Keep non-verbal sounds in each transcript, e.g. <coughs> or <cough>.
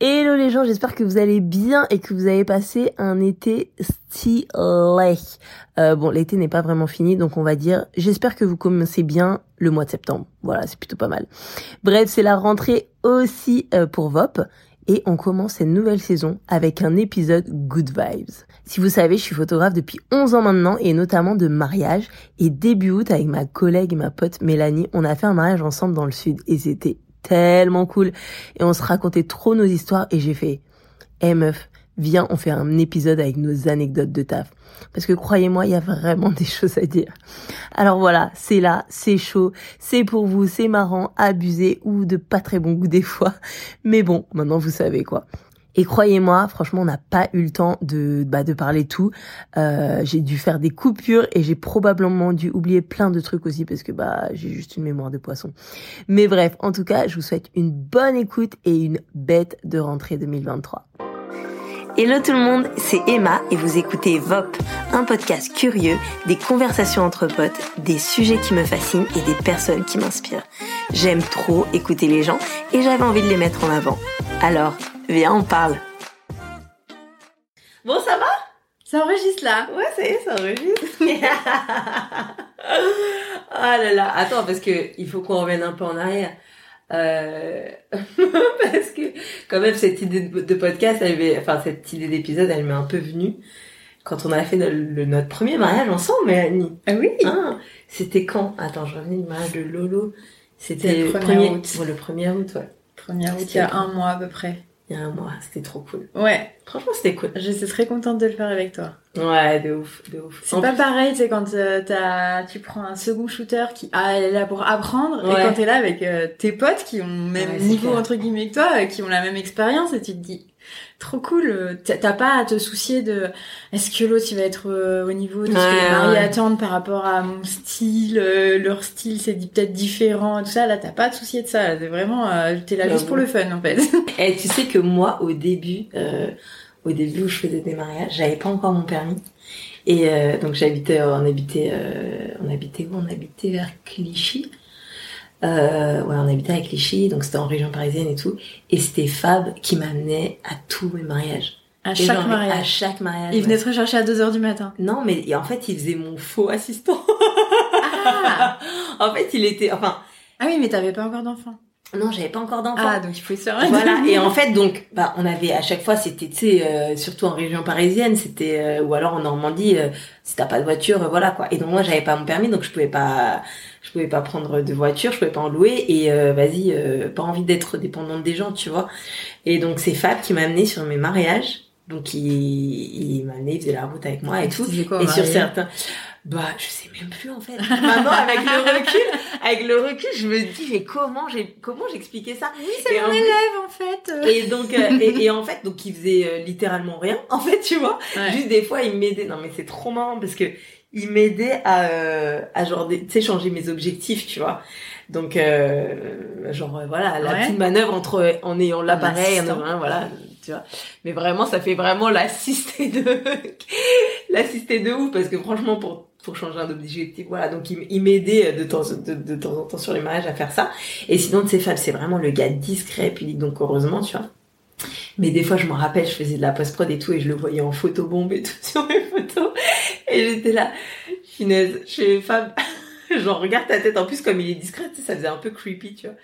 Hello les gens, j'espère que vous allez bien et que vous avez passé un été stylé. Euh, bon, l'été n'est pas vraiment fini, donc on va dire, j'espère que vous commencez bien le mois de septembre. Voilà, c'est plutôt pas mal. Bref, c'est la rentrée aussi euh, pour VOP et on commence cette nouvelle saison avec un épisode Good Vibes. Si vous savez, je suis photographe depuis 11 ans maintenant et notamment de mariage et début août avec ma collègue et ma pote Mélanie, on a fait un mariage ensemble dans le sud et c'était tellement cool. Et on se racontait trop nos histoires et j'ai fait, eh viens, on fait un épisode avec nos anecdotes de taf. Parce que croyez-moi, il y a vraiment <laughs> des choses à dire. Alors voilà, c'est là, c'est chaud, c'est pour vous, c'est marrant, abusé ou de pas très bon goût des fois. Mais bon, maintenant vous savez quoi. Et croyez-moi, franchement, on n'a pas eu le temps de, bah, de parler tout. Euh, j'ai dû faire des coupures et j'ai probablement dû oublier plein de trucs aussi parce que bah j'ai juste une mémoire de poisson. Mais bref, en tout cas, je vous souhaite une bonne écoute et une bête de rentrée 2023. Hello tout le monde, c'est Emma et vous écoutez VOP, un podcast curieux, des conversations entre potes, des sujets qui me fascinent et des personnes qui m'inspirent. J'aime trop écouter les gens et j'avais envie de les mettre en avant. Alors, viens, on parle. Bon, ça va? Ça enregistre là Ouais, ça y est, ça enregistre. <laughs> ah là là, attends, parce que il faut qu'on revienne un peu en arrière. Euh... <laughs> parce que quand même cette idée de podcast, elle m'est, enfin cette idée d'épisode, elle m'est un peu venue quand on a fait le, notre premier mariage ensemble, Mélanie. Ah oui. Ah, c'était quand? Attends, je revenais du mariage de Lolo. C'était le premier août. Ouais, le premier août, ouais. Premier août, il y a un mois à peu près. Il y a un mois, c'était trop cool. Ouais. Franchement, c'était cool. Je suis très contente de le faire avec toi. Ouais, de ouf, de ouf. C'est pas pareil, c'est quand euh, t'as, tu prends un second shooter qui ah, est là pour apprendre, et quand t'es là avec euh, tes potes qui ont le même niveau entre guillemets que toi, euh, qui ont la même expérience, et tu te dis trop cool. T'as pas à te soucier de est-ce que l'autre il va être au niveau de ce que les mariés attendent par rapport à mon style, leur style c'est peut-être différent, tout ça. Là t'as pas à te soucier de ça. C'est vraiment t'es là juste pour le fun en fait. <laughs> Et tu sais que moi au début au début où je faisais des mariages, j'avais pas encore mon permis. Et euh, donc j'habitais, on habitait, euh, on habitait où? On habitait vers Clichy. Euh, ouais, on habitait à Clichy, donc c'était en région parisienne et tout. Et c'était Fab qui m'amenait à tous mes mariages. À chaque mariage. À chaque mariage. Il venait te rechercher à 2h du matin. Non, mais en fait, il faisait mon faux assistant. Ah <laughs> En fait, il était, enfin. Ah oui, mais t'avais pas encore d'enfant. Non, j'avais pas encore d'enfant. Ah, donc il faut se Voilà. <laughs> Et en fait, donc, bah, on avait à chaque fois, c'était, tu sais, euh, surtout en région parisienne, c'était, euh, ou alors en Normandie, euh, si t'as pas de voiture, voilà quoi. Et donc moi, j'avais pas mon permis, donc je pouvais pas, je pouvais pas prendre de voiture, je pouvais pas en louer. Et vas-y, pas envie d'être dépendante des gens, tu vois. Et donc c'est Fab qui m'a amené sur mes mariages. Donc il, il m'a amené, il faisait la route avec moi et tout. Quoi, et sur certains, bah, je sais même plus en fait. <laughs> Maintenant, avec le recul, avec le recul, je me dis mais comment j'ai comment j'expliquais ça Oui, c'est mon élève en fait. Et donc euh, et, en fait donc il faisait euh, littéralement rien en fait, tu vois. Juste des fois il m'aidait. Non mais c'est trop marrant parce que il m'aidait à euh, à genre tu sais changer mes objectifs, tu vois. Donc genre voilà, la petite manœuvre entre en ayant l'appareil, voilà, tu vois. Mais vraiment ça fait vraiment l'assister de <laughs> l'assister de ouf parce que franchement pour changer un objectif. Voilà, donc il, m'aidait de temps, de, temps en temps sur les mariages à faire ça. Et sinon, de ces femmes, c'est vraiment le gars discret, puis donc heureusement, tu vois. Mais des fois, je me rappelle, je faisais de la post-prod et tout, et je le voyais en photo bombe et tout <laughs> sur mes photos. Et j'étais là, finesse, je fais femme, genre regarde ta tête. En plus, comme il est discret, ça faisait un peu creepy, tu vois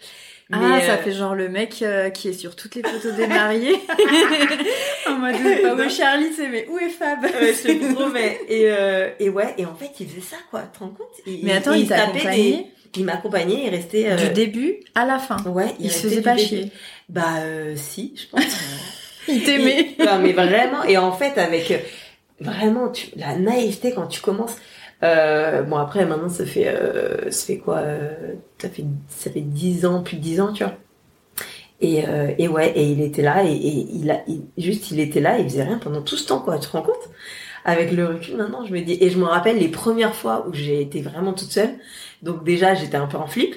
ah, ça euh, fait genre le mec euh, qui est sur toutes les photos des mariés. <laughs> en mode, pas où Charlie, c'est mais où est Fab ouais, Je te promets. Et, euh, et ouais, et en fait, il faisait ça, quoi. Tu te rends compte? Mais attends, il, il t'a accompagné Il m'accompagnait, il restait... Euh... Du début à la fin Ouais. Il, se faisait pas chier Bah, euh, si, je pense. <laughs> il t'aimait Non, mais vraiment. Et en fait, avec... Vraiment, tu, la naïveté quand tu commences euh, bon après maintenant ça fait euh, ça fait quoi euh, ça fait ça fait dix ans plus de dix ans tu vois. Et, euh, et ouais et il était là et, et il a juste il était là il faisait rien pendant tout ce temps quoi tu te rends compte? Avec le recul maintenant je me dis et je me rappelle les premières fois où j'ai été vraiment toute seule. Donc déjà j'étais un peu en flip.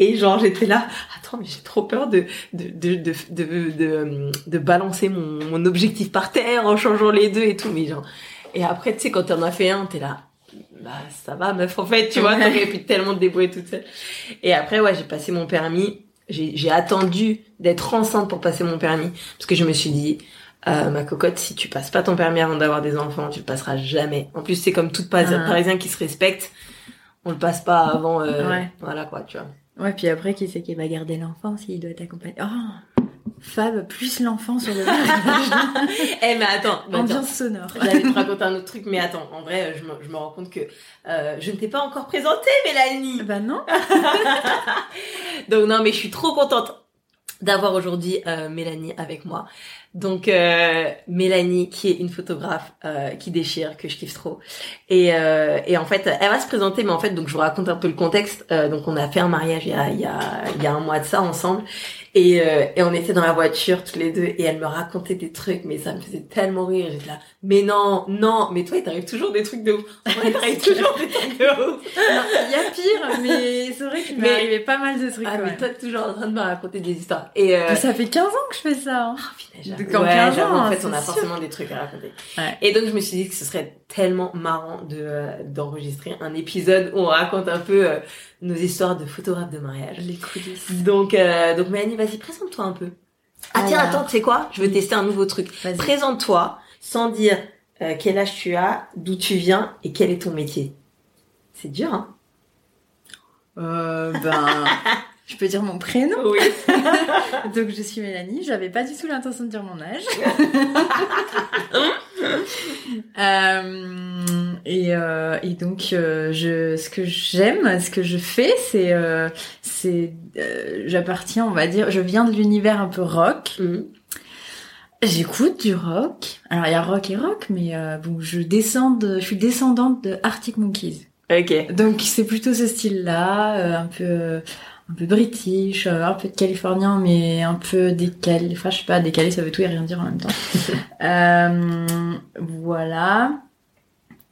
Et genre j'étais là, attends mais j'ai trop peur de de, de de, de de de balancer mon, mon objectif par terre en changeant les deux et tout mais genre et après tu sais quand t'en as fait un t'es là bah ça va meuf en fait tu vois t'aurais pu tellement te débrouiller toute seule et après ouais j'ai passé mon permis j'ai attendu d'être enceinte pour passer mon permis parce que je me suis dit euh, ma cocotte, si tu passes pas ton permis avant d'avoir des enfants, tu le passeras jamais. En plus, c'est comme toute ah. parisien qui se respecte, on le passe pas avant. Euh, ouais. Voilà quoi, tu vois. Ouais, puis après, qui c'est qui va garder l'enfant s'il doit Oh Fab plus l'enfant sur le <laughs> Eh mais attends, ambiance sonore. J'allais te raconter un autre truc, mais attends, en vrai, je me, je me rends compte que euh, je ne t'ai pas encore présenté, Mélanie. Bah non. <laughs> Donc non, mais je suis trop contente d'avoir aujourd'hui euh, Mélanie avec moi. Donc euh, Mélanie qui est une photographe euh, qui déchire que je kiffe trop et, euh, et en fait elle va se présenter mais en fait donc je vous raconte un peu le contexte euh, donc on a fait un mariage il y a il y a, il y a un mois de ça ensemble et, euh, et on était dans la voiture tous les deux et elle me racontait des trucs, mais ça me faisait tellement rire. J'étais là, mais non, non, mais toi, il t'arrive toujours des trucs de ouf. il t'arrive toujours des trucs de ouf. Il y a pire, mais c'est vrai qu'il m'est arrivé pas mal de trucs. Ah, mais toi, toujours en train de me raconter des histoires. Et euh... ça fait 15 ans que je fais ça. Hein. Oh, putain, quand ouais, 15 ans, en fait, on a forcément des trucs à raconter. Ouais. Et donc, je me suis dit que ce serait tellement marrant de euh, d'enregistrer un épisode où on raconte un peu euh, nos histoires de photographes de mariage. Les coulisses. Donc, euh, donc Mélanie, vas-y, présente-toi un peu. Ah tiens, attends, tu sais quoi? Je veux tester un nouveau truc. Présente-toi sans dire euh, quel âge tu as, d'où tu viens et quel est ton métier. C'est dur, hein? Euh, Ben, <laughs> je peux dire mon prénom. Oui. <laughs> donc je suis Mélanie. J'avais pas du tout l'intention de dire mon âge. <laughs> euh, et, euh, et donc euh, je, ce que j'aime, ce que je fais, c'est, euh, c'est, euh, j'appartiens, on va dire, je viens de l'univers un peu rock. Mhm. J'écoute du rock. Alors il y a rock et rock, mais euh, bon, je descends, de, je suis descendante de Arctic Monkeys. Ok. Donc c'est plutôt ce style-là, un peu un peu british, euh, un peu de californien, mais un peu décalé. Enfin, je sais pas, décalé, ça veut tout et rien dire en même temps. <laughs> euh, voilà.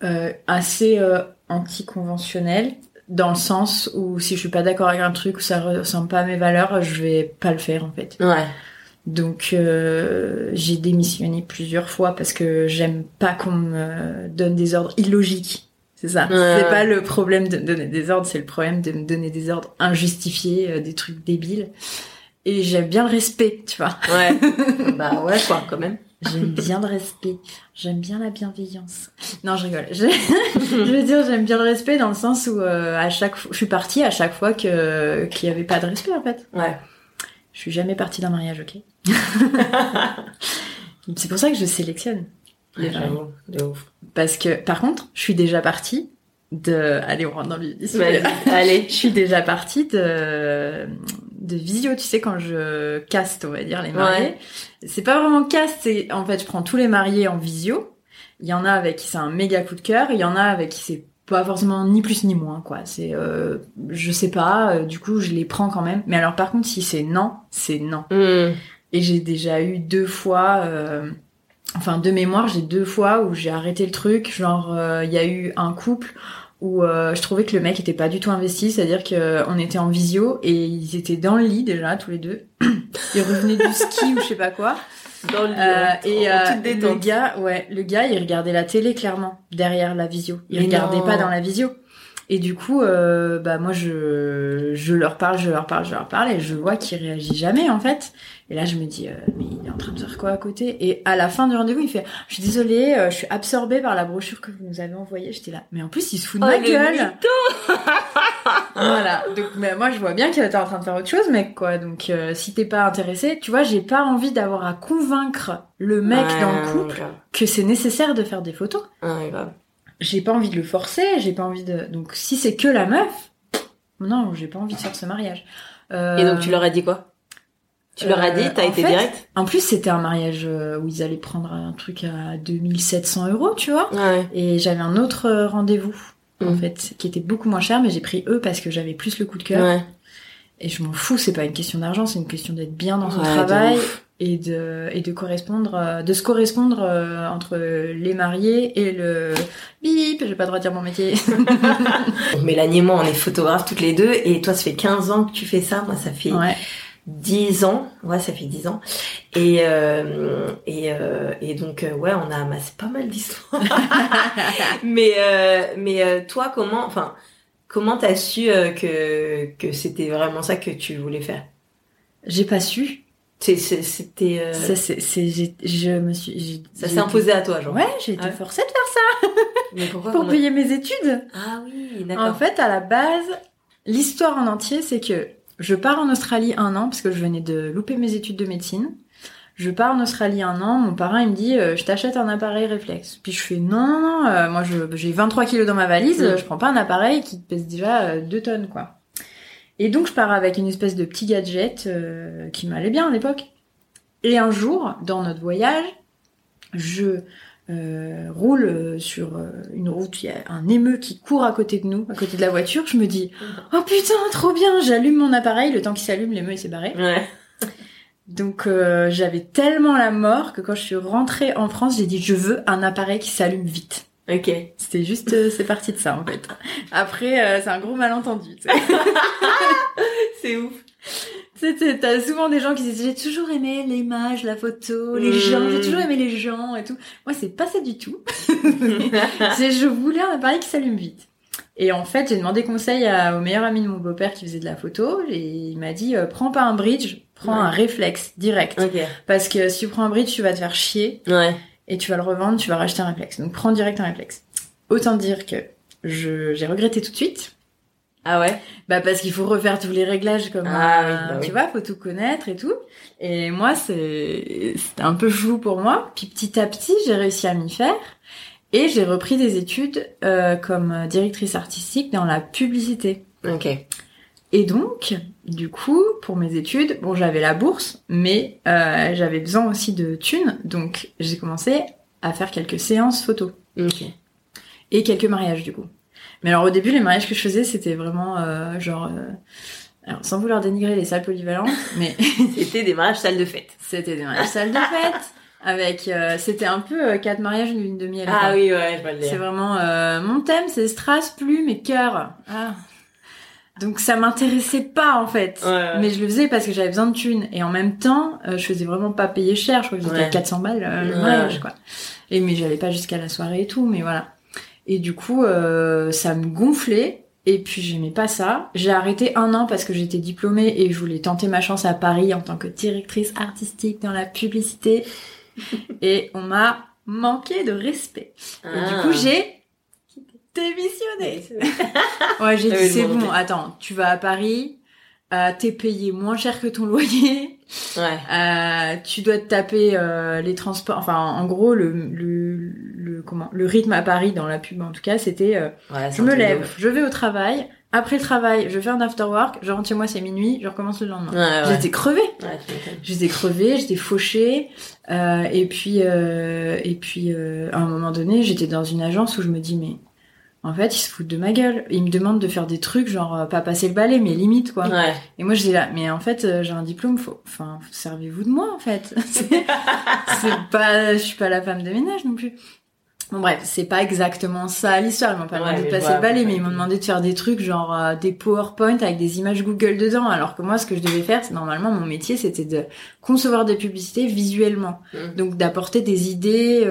Euh, assez euh, anticonventionnel dans le sens où si je suis pas d'accord avec un truc ou ça ressemble pas à mes valeurs, je vais pas le faire en fait. Ouais. Donc euh, j'ai démissionné plusieurs fois parce que j'aime pas qu'on me donne des ordres illogiques c'est ça. c'est pas le problème de me donner des ordres, c'est le problème de me donner des ordres injustifiés, euh, des trucs débiles. Et j'aime bien le respect, tu vois. Ouais. <laughs> bah ouais, quoi, quand même. J'aime bien le respect. J'aime bien la bienveillance. Non, je rigole. Je, <laughs> je veux dire, j'aime bien le respect dans le sens où euh, à chaque fois, je suis partie à chaque fois que qu'il y avait pas de respect en fait. Ouais. Je suis jamais partie d'un mariage, ok? <laughs> c'est pour ça que je sélectionne. Ouais, de ouf. Parce que, par contre, je suis déjà partie de... Allez, on rentre dans le <laughs> Allez. je suis déjà partie de de visio, tu sais, quand je caste, on va dire, les mariés. C'est pas vraiment caste, c'est... En fait, je prends tous les mariés en visio. Il y en a avec qui c'est un méga coup de cœur. Il y en a avec qui c'est pas forcément ni plus ni moins, quoi. C'est... Euh, je sais pas, euh, du coup, je les prends quand même. Mais alors, par contre, si c'est non, c'est non. Hmm. Et j'ai déjà eu deux fois... Euh, enfin de mémoire, j'ai deux fois où j'ai arrêté le truc. Genre, euh, il y a eu un couple où euh, je trouvais que le mec était pas du tout investi, c'est-à-dire que on était en visio et ils étaient dans le lit déjà tous les deux. <clears throat> ils revenaient du ski ou je sais pas quoi. Dans le lit, euh, et le gars, ouais, le gars, il regardait la télé clairement derrière la visio. Il regardait pas dans la visio. Et du coup, bah moi je je leur parle, je leur parle, je leur parle et je vois qu'il réagit jamais en fait. Et là, je me dis, euh, mais il est en train de faire quoi à côté? Et à la fin du rendez-vous, il fait, je suis désolée, euh, je suis absorbée par la brochure que vous nous avez envoyée. J'étais là, mais en plus, il se fout de oh, ma gueule. <laughs> <laughs> voilà. Donc, mais moi, je vois bien qu'il était en train de faire autre chose, mec, quoi. Donc, euh, si t'es pas intéressé, tu vois, j'ai pas envie d'avoir à convaincre le mec dans le couple que c'est nécessaire de faire des photos. Ouais, j'ai pas envie de le forcer, j'ai pas envie de. Donc, si c'est que la meuf, non, j'ai pas envie de faire ce mariage. Et donc, tu leur as dit quoi? Tu leur as dit, t'as euh, été direct En plus, c'était un mariage euh, où ils allaient prendre un truc à 2700 euros, tu vois. Ouais. Et j'avais un autre euh, rendez-vous, en mm. fait, qui était beaucoup moins cher, mais j'ai pris eux parce que j'avais plus le coup de cœur. Ouais. Et je m'en fous, c'est pas une question d'argent, c'est une question d'être bien dans son travail et de et de correspondre, de se correspondre entre les mariés et le bip. J'ai pas le droit de dire mon métier. <laughs> Mélanie et moi, on est photographes toutes les deux, et toi, ça fait 15 ans que tu fais ça. Moi, ça fait. Ouais. 10 ans, ouais, ça fait 10 ans. Et euh, et, euh, et donc euh, ouais, on a amassé pas mal d'histoires. <laughs> mais euh, mais toi, comment, enfin, comment t'as su que que c'était vraiment ça que tu voulais faire? J'ai pas su. C'était. Euh... Ça, c'est, je me suis. Ça s'est imposé à toi, genre. Ouais, j'ai été forcée de faire ça. <laughs> Mais pourquoi Pour payer mes études. Ah oui, d'accord. En fait, à la base, l'histoire en entier, c'est que je pars en Australie un an parce que je venais de louper mes études de médecine. Je pars en Australie un an, mon parrain il me dit euh, je t'achète un appareil réflexe. Puis je fais non euh, moi j'ai 23 kilos dans ma valise, mm. je prends pas un appareil qui pèse déjà 2 tonnes quoi. Et donc je pars avec une espèce de petit gadget euh, qui m'allait bien à l'époque. Et un jour, dans notre voyage, je euh, roule sur euh, une route, il y a un émeu qui court à côté de nous, à côté de la voiture. Je me dis, oh putain, trop bien, j'allume mon appareil, le temps qu'il s'allume, l'émeu il s'est barré. Ouais. Donc j'avais tellement la mort que quand je suis rentrée en France, j'ai dit, je veux un appareil qui s'allume vite. Ok. C'était juste, euh, c'est parti de ça en fait. Après, euh, c'est un gros malentendu. <laughs> c'est ouf. T'as souvent des gens qui disent j'ai toujours aimé l'image, la photo, les gens, j'ai toujours aimé les gens et tout. Moi, c'est pas ça du tout. <laughs> je voulais un appareil qui s'allume vite. Et en fait, j'ai demandé conseil à, au meilleur ami de mon beau-père qui faisait de la photo et il m'a dit euh, prends pas un bridge, prends un réflexe direct. Parce que si tu prends un bridge, tu vas te faire chier. Ouais et tu vas le revendre, tu vas racheter un réflexe. Donc prends direct un réflexe. Autant dire que je j'ai regretté tout de suite. Ah ouais? Bah parce qu'il faut refaire tous les réglages comme ah, oui, bah tu vois, faut tout connaître et tout. Et moi c'est c'était un peu flou pour moi. Puis petit à petit, j'ai réussi à m'y faire et j'ai repris des études euh, comme directrice artistique dans la publicité. OK. Et donc, du coup, pour mes études, bon, j'avais la bourse, mais euh, j'avais besoin aussi de thunes, donc j'ai commencé à faire quelques séances photos. Ok. Et quelques mariages, du coup. Mais alors au début, les mariages que je faisais, c'était vraiment euh, genre... Euh, alors, sans vouloir dénigrer les salles polyvalentes, <laughs> mais... <laughs> c'était des mariages salles de fête. C'était des mariages salles de <laughs> fête avec euh, c'était un peu quatre mariages une lune de miel ah oui ouais je vois le c'est vraiment mon thème c'est strass plume et cœur ah donc ça m'intéressait pas en fait. Mais je le faisais parce que j'avais besoin de thunes. Et en même temps, euh, je faisais vraiment pas payer cher. Je crois que j'étais à 400 balles euh, le mariage quoi. Et mais j'allais pas jusqu'à la soirée et tout. Mais voilà. Et du coup, euh, ça me gonflait. Et puis j'aimais pas ça. J'ai arrêté un an parce que j'étais diplômée et je voulais tenter ma chance à Paris en tant que directrice artistique dans la publicité. <laughs> et on m'a manqué de respect. Et du coup, ah. j'ai démissionné. <laughs> ouais, j'ai dit c'est bon, attends, tu vas à Paris, euh, t'es payé moins cher que ton loyer. Ouais. Euh, tu dois te taper euh, les transports. Enfin, en gros, le, le, le, comment le rythme à Paris dans la pub, en tout cas, c'était euh, je me lève, je vais au travail. Après le travail, je fais un after work, je rentre chez moi, c'est minuit, je recommence le lendemain. Ouais, j'étais crevée. J'étais crevée, j'étais fauchée. Euh, et puis, et puis, à un moment donné, j'étais dans une agence où je me dis mais en fait, ils se foutent de ma gueule. Ils me demandent de faire des trucs, genre euh, pas passer le balai, mais limite quoi. Ouais. Et moi je dis là, mais en fait euh, j'ai un diplôme, faut, enfin servez-vous de moi en fait. <laughs> c'est pas, je suis pas la femme de ménage non plus. Bon bref, c'est pas exactement ça l'histoire. Ils m'ont pas demandé de passer le balai, mais ils m'ont demandé de faire des trucs genre euh, des PowerPoint avec des images Google dedans. Alors que moi, ce que je devais faire, c'est normalement mon métier, c'était de concevoir des publicités visuellement, mmh. donc d'apporter des idées.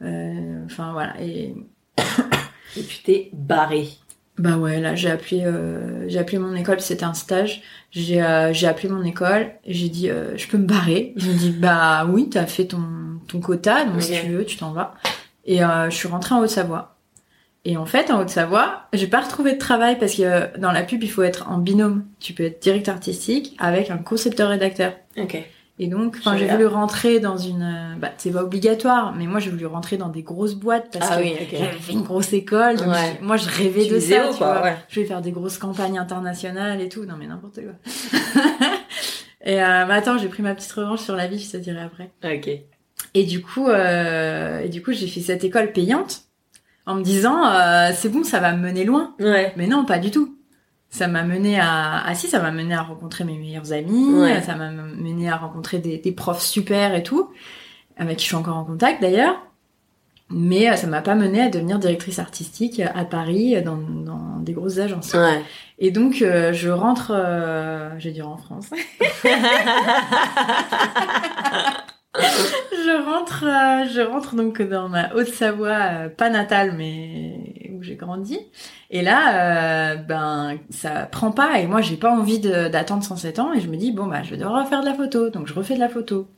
Enfin voilà et <coughs> et tu t'es barré. Bah ouais, là j'ai appelé euh, j'ai appelé mon école, c'était un stage. J'ai euh, j'ai appelé mon école, j'ai dit euh, je peux me barrer. Ils m'ont dit bah oui, t'as fait ton ton quota, donc si tu veux, tu t'en vas. Et je suis rentrée en Haute-Savoie. Et en fait, en Haute-Savoie, j'ai pas retrouvé de travail parce que dans la pub, il faut être en binôme. Tu peux être directeur artistique avec un concepteur rédacteur. OK. Et donc, enfin, j'ai voulu rentrer dans une, euh, bah, c'est pas obligatoire, mais moi j'ai voulu rentrer dans des grosses boîtes parce ah que oui, j'avais fait une grosse école. Donc moi, je rêvais de ça. tu vois. Je voulais faire des grosses campagnes internationales et tout. Non mais n'importe quoi. <laughs> et euh, bah, attends, j'ai pris ma petite revanche sur la vie, je te dirai après. Ok. Et du coup, euh, et du coup, j'ai fait cette école payante en me disant, euh, c'est bon, ça va me mener loin. Ouais. Mais non, pas du tout ça m'a mené à ah si ça m'a mené à rencontrer mes meilleurs amis ça m'a mené à rencontrer des, des, profs super et tout avec qui je suis encore en contact d'ailleurs mais euh, ça m'a pas mené à devenir directrice artistique à Paris dans, dans des grosses agences ouais. et donc euh, je rentre euh, vais dire en France <laughs> je rentre je rentre donc dans ma Haute-Savoie pas natale mais où j'ai grandi. Et là, euh, ben ça prend pas et moi j'ai pas envie d'attendre 107 ans et je me dis bon bah je vais devoir refaire de la photo, donc je refais de la photo.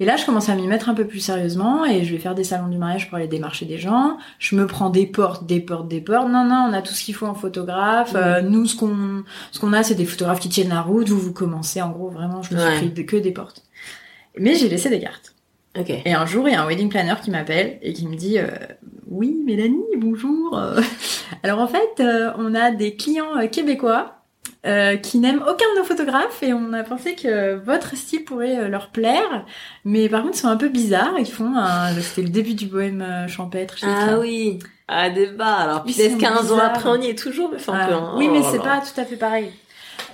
Et là, je commence à m'y mettre un peu plus sérieusement et je vais faire des salons du mariage pour aller démarcher des gens. Je me prends des portes, des portes, des portes. Non, non, on a tout ce qu'il faut en photographe. Euh, nous, ce qu'on, ce qu'on a, c'est des photographes qui tiennent la route. Vous, vous commencez. En gros, vraiment, je me suis pris que des portes. Mais j'ai laissé des cartes. Okay. Et un jour, il y a un wedding planner qui m'appelle et qui me dit euh, Oui, Mélanie, bonjour. <laughs> Alors en fait, euh, on a des clients québécois euh, qui n'aiment aucun de nos photographes et on a pensé que votre style pourrait leur plaire. Mais par contre, ils sont un peu bizarres. Ils font un... C'était le début du bohème champêtre. Ah oui. Ah, débat. Alors, peut-être 15 ans après, on y est toujours, mais enfin, ah. Oui, mais oh c'est pas tout à fait pareil.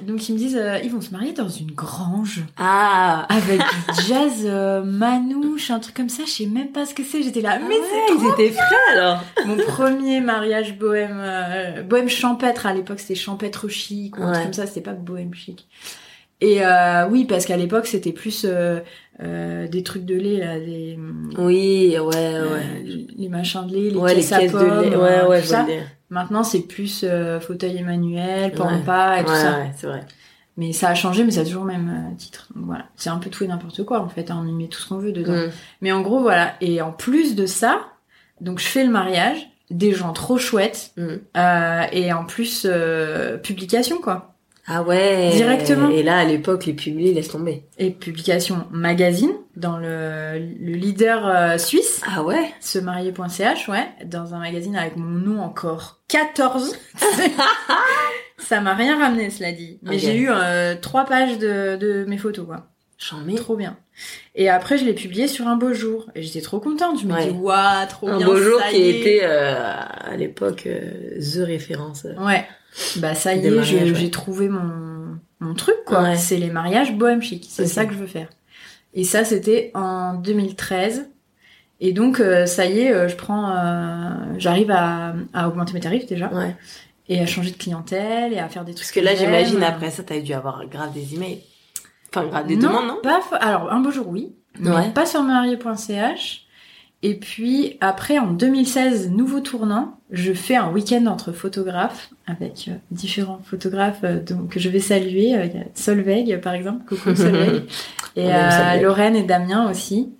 Donc ils me disent, euh, ils vont se marier dans une grange. Ah Avec du <laughs> jazz euh, manouche, un truc comme ça. Je sais même pas ce que c'est. J'étais là, ah mais c'est ils étaient frais alors. Mon premier mariage bohème, euh, bohème champêtre à l'époque, c'était champêtre chic ou un truc comme ça. C'était pas bohème chic. Et euh, oui, parce qu'à l'époque, c'était plus euh, euh, des trucs de lait, là, des... Oui, ouais, ouais. les machins de lait, les ouais, caisses, les caisses de lait, ouais, ouais, ça. Maintenant, c'est plus fauteuil Emmanuel, pampa et tout ça. Ouais, c'est vrai. Mais ça a changé, mais ça a toujours le même titre. Donc voilà, c'est un peu tout et n'importe quoi en fait. Hein, on y met tout ce qu'on veut dedans. Mm. Mais en gros, voilà. Et en plus de ça, donc je fais le mariage, des gens trop chouettes, mm. et en plus publication quoi. Ah ouais. Directement. Et là, à l'époque, les publiés laissent tomber. Et publication magazine dans le, le leader euh, suisse. Ah ouais. Se marier.ch, ouais, dans un magazine avec mon nom encore 14. <laughs> Ça m'a rien ramené, cela dit. Mais j'ai eu euh, trois pages de, de mes photos, quoi. J'en mets. Trop bien. Et après, je l'ai publié sur un beau jour. Et j'étais trop contente. Je me dis, waouh, trop un bien. Un beau jour qui était, euh, à l'époque, the référence. Ouais. Bah ça y est, j'ai trouvé mon, mon truc quoi. C'est les mariages bohème chic. C'est ça que je veux faire. Et ça c'était en 2013. Et donc euh, ça y est, euh, je prends, euh, j'arrive à, à augmenter mes tarifs déjà. Ouais. Et à changer de clientèle et à faire des trucs. Parce que là j'imagine après ça t'as dû avoir grave des emails. Enfin des demandes non Pas alors un beau jour oui. Ouais. pas sur marié.ch. Et puis après, en 2016, nouveau tournant, je fais un week-end entre photographes avec euh, différents photographes euh, donc, que je vais saluer. Euh, il y a Solveig par exemple, coucou <laughs> Solveig, et Lorraine et Damien aussi.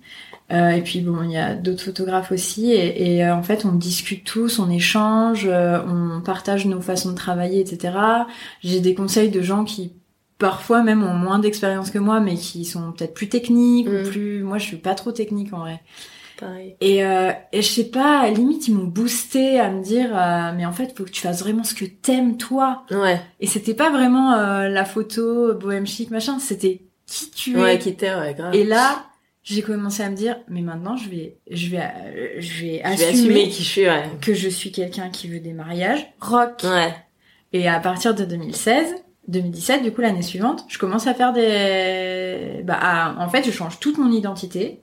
et puis bon, il y a d'autres photographes aussi. Et, et en fait, on discute tous, on échange, on partage nos façons de travailler, etc. J'ai des conseils de gens qui parfois même ont moins d'expérience que moi, mais qui sont peut-être plus techniques ou mm. plus. Moi, je suis pas trop technique en vrai. Et, euh, et je sais pas, à la limite, ils m'ont boosté à me dire, euh, mais en fait, faut que tu fasses vraiment ce que t'aimes toi. Ouais. Et c'était pas vraiment euh, la photo bohème chic machin, c'était qui tu ouais, es. qui t'es, ouais, grave. Et là, j'ai commencé à me dire, mais maintenant, je vais, je vais, euh, je vais assumer, assumer qui je suis, ouais. que je suis quelqu'un qui veut des mariages rock. Ouais. Et à partir de 2016. 2017, du coup l'année suivante, je commence à faire des, bah, en fait, je change toute mon identité.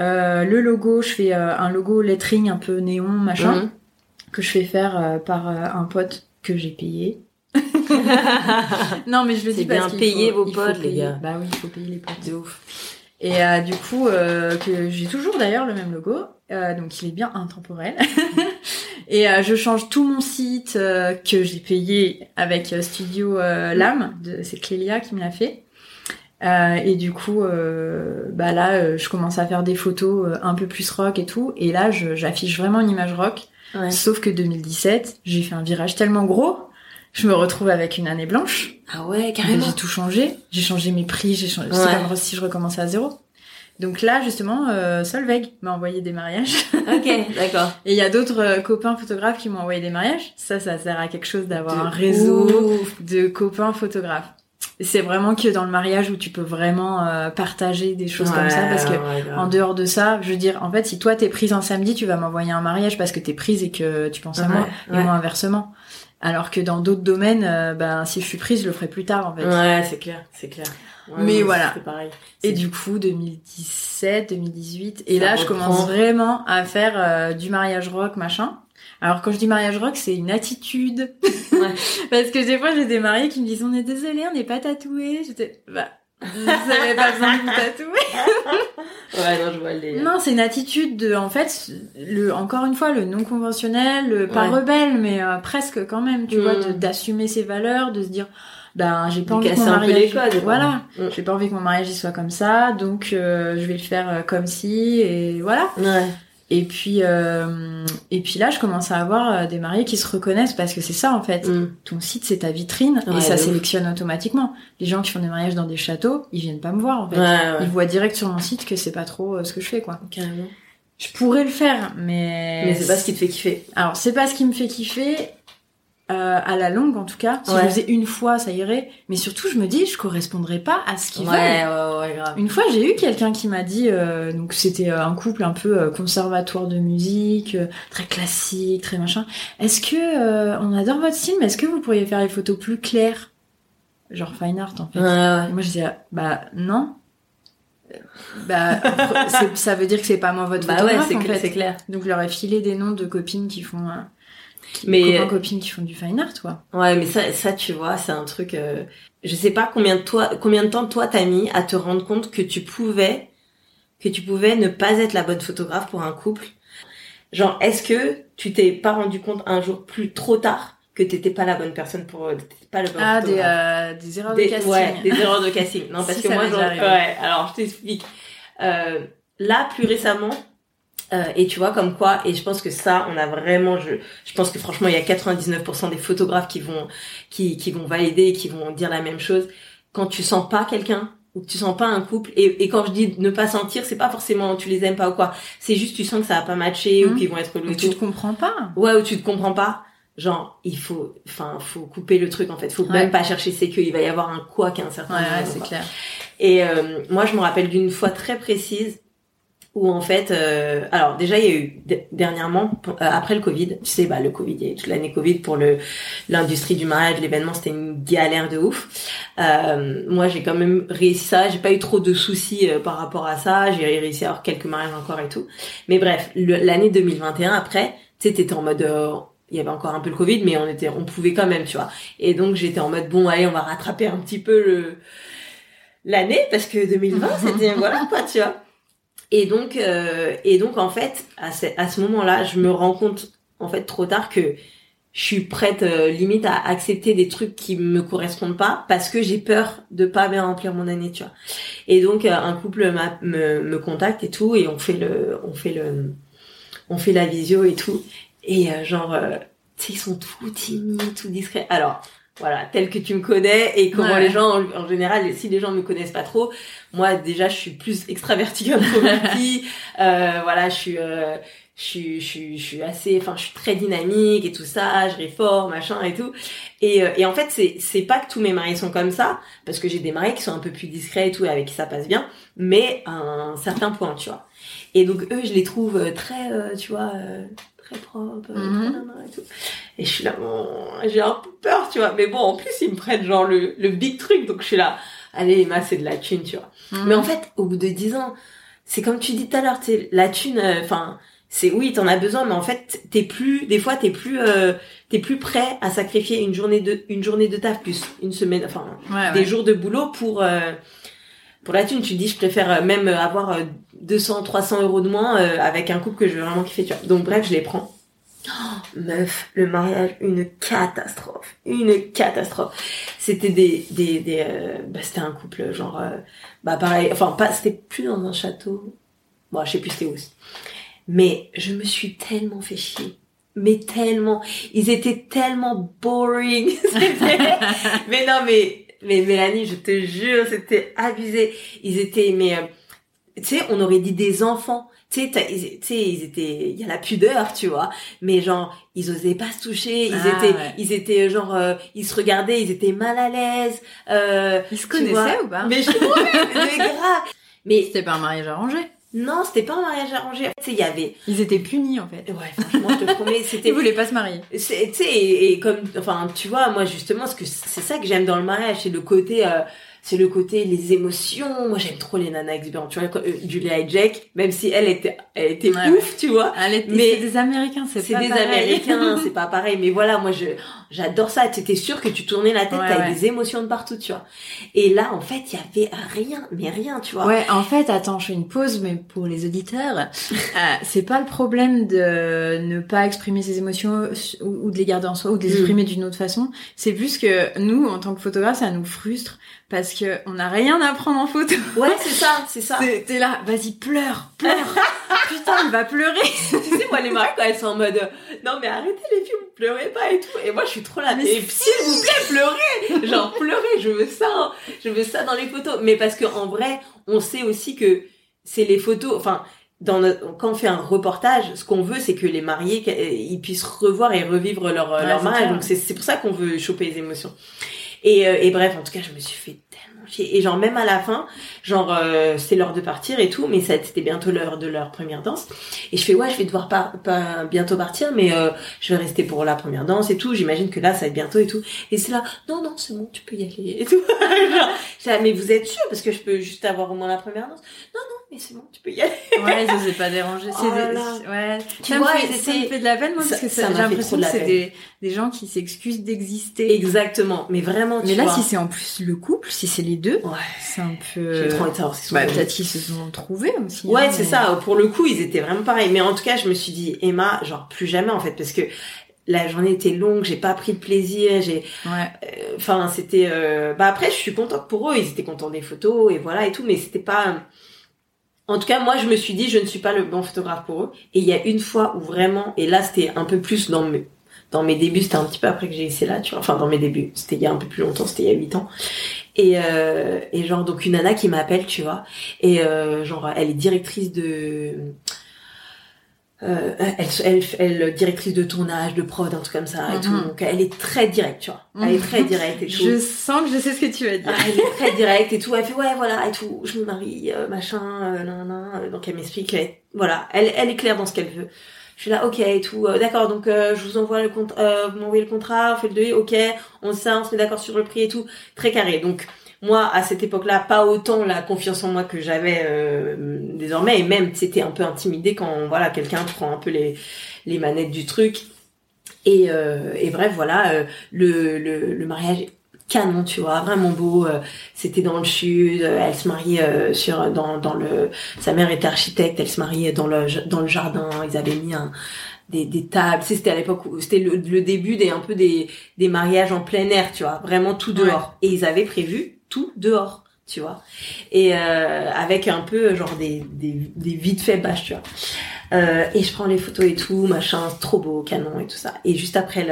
Euh, le logo, je fais euh, un logo lettering un peu néon, machin, mhm. que je fais faire euh, par un pote que j'ai payé. <laughs> non, mais je le dis bien payer vos potes, les gars. Bah oui, il faut payer les potes. De ouf. Et du coup, que j'ai toujours d'ailleurs le même logo, donc il est bien intemporel. <laughs> et je change tout mon site que j'ai payé avec Studio Lam, c'est Clélia qui me l'a fait. Euh, et du coup, euh, bah là, euh, je commence à faire des photos un peu plus rock et tout. Et là, j'affiche vraiment une image rock. Sauf que 2017, j'ai fait un virage tellement gros, je me retrouve avec une année blanche. Ah ouais, carrément. J'ai tout changé. J'ai changé mes prix. J'ai changé. C'est comme si je recommençais à zéro. Donc là, justement, euh, Solveig m'a envoyé des mariages. <laughs> Ok, d'accord. Et il y a d'autres copains photographes qui m'ont envoyé des mariages. Ça, ça sert à quelque chose d'avoir un réseau de copains photographes. C'est vraiment que dans le mariage où tu peux vraiment euh, partager des choses comme ça parce que en dehors de ça je veux dire en fait si toi t'es prise un samedi tu vas m'envoyer un mariage parce que t'es prise et que tu penses à moi et moi inversement. Alors que dans d'autres domaines euh, ben si je suis prise je le ferai plus tard en fait. Ouais c'est clair c'est clair mais voilà pareil. et du coup 2017 2018 et là je commence vraiment à faire euh, du mariage rock machin alors quand je dis mariage rock, c'est une attitude. Ouais. <laughs> Parce que des fois j'ai des mariés qui me disent on est désolé, on n'est pas tatoué. J'étais bah vous n'avez pas besoin de vous tatouer. ouais <laughs> ouais, non, je vois les... Non, c'est une attitude de, en fait, le, encore une fois, le non conventionnel, pas rebelle, mais euh, presque quand même, tu vois, mm. d'assumer ses valeurs, de se dire, ben j'ai pas envie que mon mariage, voilà, mm. j'ai pas envie que mon mariage soit comme ça, donc euh, je vais le faire euh, comme si, et voilà. Ouais. Et puis, euh, et puis là, je commence à avoir euh, des mariés qui se reconnaissent parce que c'est ça en fait. Mm. Ton site, c'est ta vitrine et ça sélectionne automatiquement. Les gens qui font des mariages dans des châteaux, ils viennent pas me voir en fait. Ils voient direct sur mon site que c'est pas trop euh, ce que je fais quoi. Carrément. Je pourrais le faire, mais mais c'est pas ce qui te fait kiffer. Alors c'est pas ce qui me fait kiffer euh, à la longue en tout cas. Si je le faisais une fois, ça irait. Mais surtout, je me dis, je correspondrais pas à ce qu'ils ouais, veulent. Ouais, grave. Une fois, j'ai eu quelqu'un qui m'a dit, euh, donc c'était euh, un couple un peu euh, conservatoire de musique, très classique, très machin. Est-ce que on adore votre style, mais est-ce que vous pourriez faire les photos plus claires, genre fine art en fait Moi, je disais, bah non. Bah, <laughs> ça veut dire que c'est pas moi votre bah ouais, c'est clair. Donc, je leur ai filé des noms de copines qui font mais copains, copines qui font du fine art, toi. Ouais, mais ça, ça, tu vois, c'est un truc. Euh... Je sais pas combien de toi, combien de temps toi t'as mis à te rendre compte que tu pouvais, que tu pouvais ne pas être la bonne photographe pour un couple. Genre, est-ce que tu t'es pas rendu compte un jour plus trop tard que t'étais pas la bonne personne pour, euh, pas le bon ah, des, euh, des erreurs de casting. Ouais, des erreurs de casting. Non, <laughs> parce que moi, genre, ouais. Alors, je t'explique. Euh, là, plus récemment, euh, et tu vois comme quoi et je pense que ça on a vraiment je je pense que franchement il y a 99% des photographes qui vont qui qui vont valider qui vont dire la même chose. Quand tu sens pas quelqu'un ou que tu sens pas un couple et, et quand je dis ne pas sentir c'est pas forcément tu les aimes pas ou quoi. C'est juste tu sens que ça va pas matcher ou mmh. qu'ils vont être ou tu te comprends pas. Ouais ou tu te comprends pas. Genre il faut enfin faut couper le truc en fait. Faut même pas chercher c'est que il va y avoir un quoi qu'à un certain ouais, ouais c'est clair. Et euh, moi je me rappelle d'une fois très précise où en fait, euh, alors déjà il y a eu dernièrement euh, après le Covid, tu sais bah le Covid, il y a eu toute l'année Covid pour le l'industrie du mariage, l'événement c'était une galère de ouf. Euh, moi j'ai quand même réussi ça, j'ai pas eu trop de soucis euh, par rapport à ça, j'ai réussi à avoir quelques mariages encore et tout. Mais bref, l'année 2021 après, tu sais t'étais en mode il y avait encore un peu le Covid, mais on était, on pouvait quand même, tu vois. Et donc j'étais en mode bon allez on va rattraper un petit peu le l'année parce que 2020 <laughs> c'était voilà quoi tu vois et donc, euh, et donc en fait, à ce, à ce moment-là, je me rends compte en fait trop tard que je suis prête euh, limite à accepter des trucs qui me correspondent pas parce que j'ai peur de pas bien remplir mon année, tu vois. Et donc euh, un couple me, me contacte et tout et on fait le, on fait le, on fait la visio et tout. Et genre, tu sais, ils sont tout timides, tout discrets. Alors, voilà, tel que tu me connais et comment les gens en, général, si les gens me connaissent pas trop, moi déjà je suis plus extravertie qu'introvertie, <laughs> euh, voilà, je suis euh, je suis je suis je suis assez enfin je suis très dynamique et tout ça, je réforme machin et tout. Et euh, et en fait, c'est c'est pas que tous mes maris sont comme ça parce que j'ai des maris qui sont un peu plus discrets et tout avec qui ça passe bien, mais à un certain point, tu vois. Et donc eux, je les trouve euh, très euh, tu vois très propre, mhm. et tout. Et je suis là, bon, j'ai un peu peur, tu vois. Mais bon, en plus, ils me prennent genre le, le big truc, donc je suis là, allez, Emma, c'est de la thune, tu vois. Mhm. Mais en fait, au bout de dix ans, c'est comme tu dis tout à l'heure, tu la thune, euh, enfin, c'est oui, t'en as besoin, mais en fait, t'es plus, des fois, t'es plus, euh, t'es plus prêt à sacrifier une journée de, une journée de taf plus une semaine, enfin, des jours de boulot pour. Euh, pour la thune, tu dis, je préfère même avoir 200, 300 euros de moins euh, avec un couple que je veux vraiment kiffer, tu vois. Donc bref, je les prends. Oh, meuf, le mariage, une catastrophe, une catastrophe. C'était des, des, des euh, bah, c'était un couple genre, euh, bah pareil, enfin pas, c'était plus dans un château. Bon, je sais plus c'était où. Mais je me suis tellement fait chier mais tellement, ils étaient tellement boring. <laughs> <laughs> mais non, mais mais Mélanie, je te jure, c'était abusé. Ils étaient, mais euh, tu sais, on aurait dit des enfants. Tu sais, ils étaient, il y a la pudeur, tu vois. Mais genre, ils osaient pas se toucher. Ils ah, étaient, ils étaient genre, euh, ils se regardaient, ils étaient mal à l'aise. Euh, ils se connaissaient ou pas? Mais je mais grave. Mais c'était pas un mariage arrangé. Non, c'était pas un mariage arrangé. Tu sais, il y avait. Ils étaient punis en fait. Ouais, franchement, je te promets, <laughs> c'était. Ils voulaient pas se marier. Tu sais, et, comme, enfin, tu vois, moi justement, ce que c'est ça que j'aime dans le mariage, c'est le côté. Euh, c'est le côté les émotions. Moi, j'aime trop les nanas exubérantes. Tu vois, euh, Julia et Jack, même si elle était, elle était ouf, tu vois. mais c'est des Américains, c'est pas des Américains, <laughs> c'est pas pareil. Mais voilà, moi, je, j'adore ça. Tu étais sûr que tu tournais la tête, t'avais des émotions de partout, tu vois. Et là, en fait, il y avait rien, mais rien, tu vois. Ouais, en fait, attends, je fais une pause, mais pour les auditeurs, <laughs> euh, c'est pas le problème de ne pas exprimer ses émotions ou, de les garder en soi ou de les mm. exprimer d'une autre façon. C'est plus que nous, en tant que photographe, ça nous frustre parce que on n'a rien à prendre en photo. Ouais, c'est ça, c'est ça. T'es là, vas-y, pleure, pleure. <laughs> Putain, il va pleurer. tu sais, moi, les mariés, quand elles sont en mode, non, mais arrêtez les filles, vous pleurez pas et tout. Et moi, je suis trop là, mais s'il vous plaît, pleurez. Genre, pleurez, je veux ça, hein. je veux ça dans les photos. Mais parce que, en vrai, on sait aussi que c'est les photos, enfin, dans quand on fait un reportage, ce qu'on veut, c'est que les mariés, ils puissent revoir et revivre leur, leur mariage. Donc, c'est pour ça qu'on veut choper les émotions. Et, euh, et bref, en tout cas, je me suis fait tellement chier. Et genre même à la fin, genre euh, c'est l'heure de partir et tout, mais c'était bientôt l'heure de leur première danse. Et je fais ouais, je vais devoir pas bientôt partir, mais euh, je vais rester pour la première danse et tout. J'imagine que là ça va être bientôt et tout. Et c'est là, non non c'est bon, tu peux y aller et tout. <laughs> genre, mais vous êtes sûr? Parce que je peux juste avoir au moins la première danse. Non non mais c'est bon, tu peux y aller. ouais, ça s'est pas dérangé. <laughs> C'est oh ouais. Tu ça vois, me fait, ça me fait de la peine, moi, parce que ça, j'ai l'impression que c'est des, des gens qui s'excusent d'exister. Exactement. Mais vraiment, tu Mais là, si c'est en plus le couple, si c'est les deux, ouais. c'est un peu... J'ai trop ce bah, peut-être qu'ils se sont trouvés aussi. Ouais, hein, c'est ça. Pour le coup, ils étaient vraiment pareils. Mais en tout cas, je me suis dit, Emma, genre, plus jamais, en fait, parce que la journée était longue, j'ai pas pris de plaisir, j'ai ouais. Euh, enfin c'était euh... bah après je suis contente pour eux, ils étaient contents des photos et voilà et tout mais c'était pas en tout cas, moi, je me suis dit, je ne suis pas le bon photographe pour eux. Et il y a une fois où vraiment, et là, c'était un peu plus dans mes, dans mes débuts, c'était un petit peu après que j'ai essayé là, tu vois. Enfin, dans mes débuts, c'était il y a un peu plus longtemps, c'était il y a 8 ans. Et, euh, et genre, donc une nana qui m'appelle, tu vois. Et euh, genre, elle est directrice de euh, elle, elle, elle, directrice de tournage, de prod, un truc comme ça et tout. Mhm. Donc elle est très directe, tu vois. Elle est très directe et tout. Je sens que je sais ce que tu vas dire. Elle est très directe et tout. Elle fait ouais voilà et tout. Je me marie, euh, machin, euh, nan, nan. Donc elle m'explique. Voilà, elle, elle est claire dans ce qu'elle veut. Je suis là, ok et tout. Euh, d'accord, donc je vous envoie le compte, vous m'envoyez le contrat, on fait le devis, ok. On ça, on se met d'accord sur le prix et tout. Très carré. Donc moi à cette époque-là pas autant la confiance en moi que j'avais euh, désormais et même c'était un peu intimidé quand voilà quelqu'un prend un peu les les manettes du truc. Et, euh, et bref voilà euh, le, le, le mariage canon tu vois vraiment beau c'était dans le sud elle se mariait sur dans dans le sa mère était architecte elle se mariait dans le dans le jardin ils avaient mis un des, des tables c'était à l'époque où c'était le, le, début des un peu des des mariages en plein air tu vois vraiment tout dehors. Et ils avaient prévu tout dehors, tu vois. Et euh, avec un peu genre des, des, des vite fait bâches, tu vois. Euh, et je prends les photos et tout, machin, trop beau, canon et tout ça. Et juste après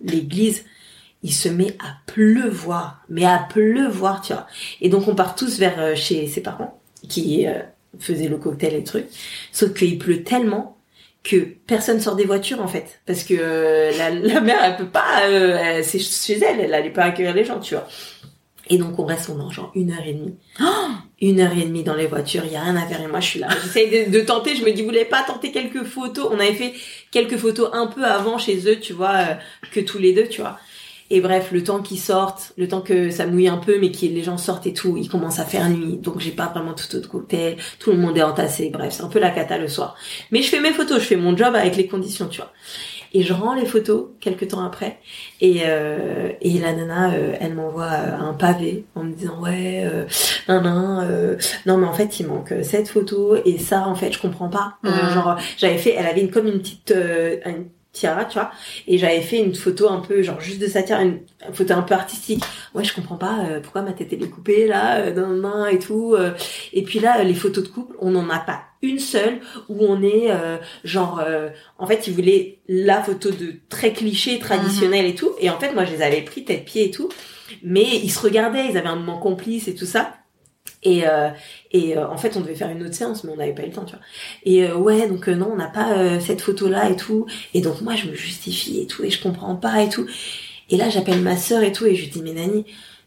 l'église, il se met à pleuvoir, mais à pleuvoir, tu vois. Et donc on part tous vers euh, chez ses parents qui euh, faisaient le cocktail et trucs. Sauf qu'il pleut tellement que personne sort des voitures en fait parce que la, la, mère elle peut pas c'est chez elle elle allait pas accueillir les gens tu vois et donc on reste pendant genre une heure et demie. <gasps> une heure et demie dans les voitures, il y a rien à faire et moi je suis là. J'essaye de, tenter, je me dis vous voulez pas tenter quelques photos? On avait fait quelques photos un peu avant chez eux, tu vois, euh, que tous les deux, tu vois. Et bref, le temps qu'ils sortent, le temps que ça mouille un peu, mais que les gens sortent et tout, il commence à faire nuit, donc j'ai pas vraiment tout autre cocktail, tout le monde est entassé, bref, c'est un peu la cata le soir. Mais je fais mes photos, je fais mon job avec les conditions, tu vois et je rends les photos quelques temps après et euh, et la nana euh, elle m'envoie euh, un pavé en me disant ouais euh, non non euh, non mais en fait il manque cette photo et ça en fait je comprends pas mmh. genre j'avais fait elle avait une comme une petite une tiara, tu vois. Et j'avais fait une photo un peu, genre juste de sa tiara, une, photo un peu artistique. Ouais, je comprends pas pourquoi ma tête elle est coupée là, dans main et tout. et puis là, les photos de couple, on n'en a pas une seule où on est euh, genre euh, en fait ils voulaient la photo de très cliché traditionnel et tout. Et en fait moi je les avais pris tête pied et tout. Mais ils se regardaient ils avaient un moment complice et tout ça. Et euh, et en fait on devait faire une autre séance mais on n'avait pas eu le temps tu vois. Et ouais donc non on n'a pas cette photo là et tout. Et donc moi je me justifie et tout et je comprends pas et tout. Et là j'appelle ma sœur et tout et je lui dis mais Nani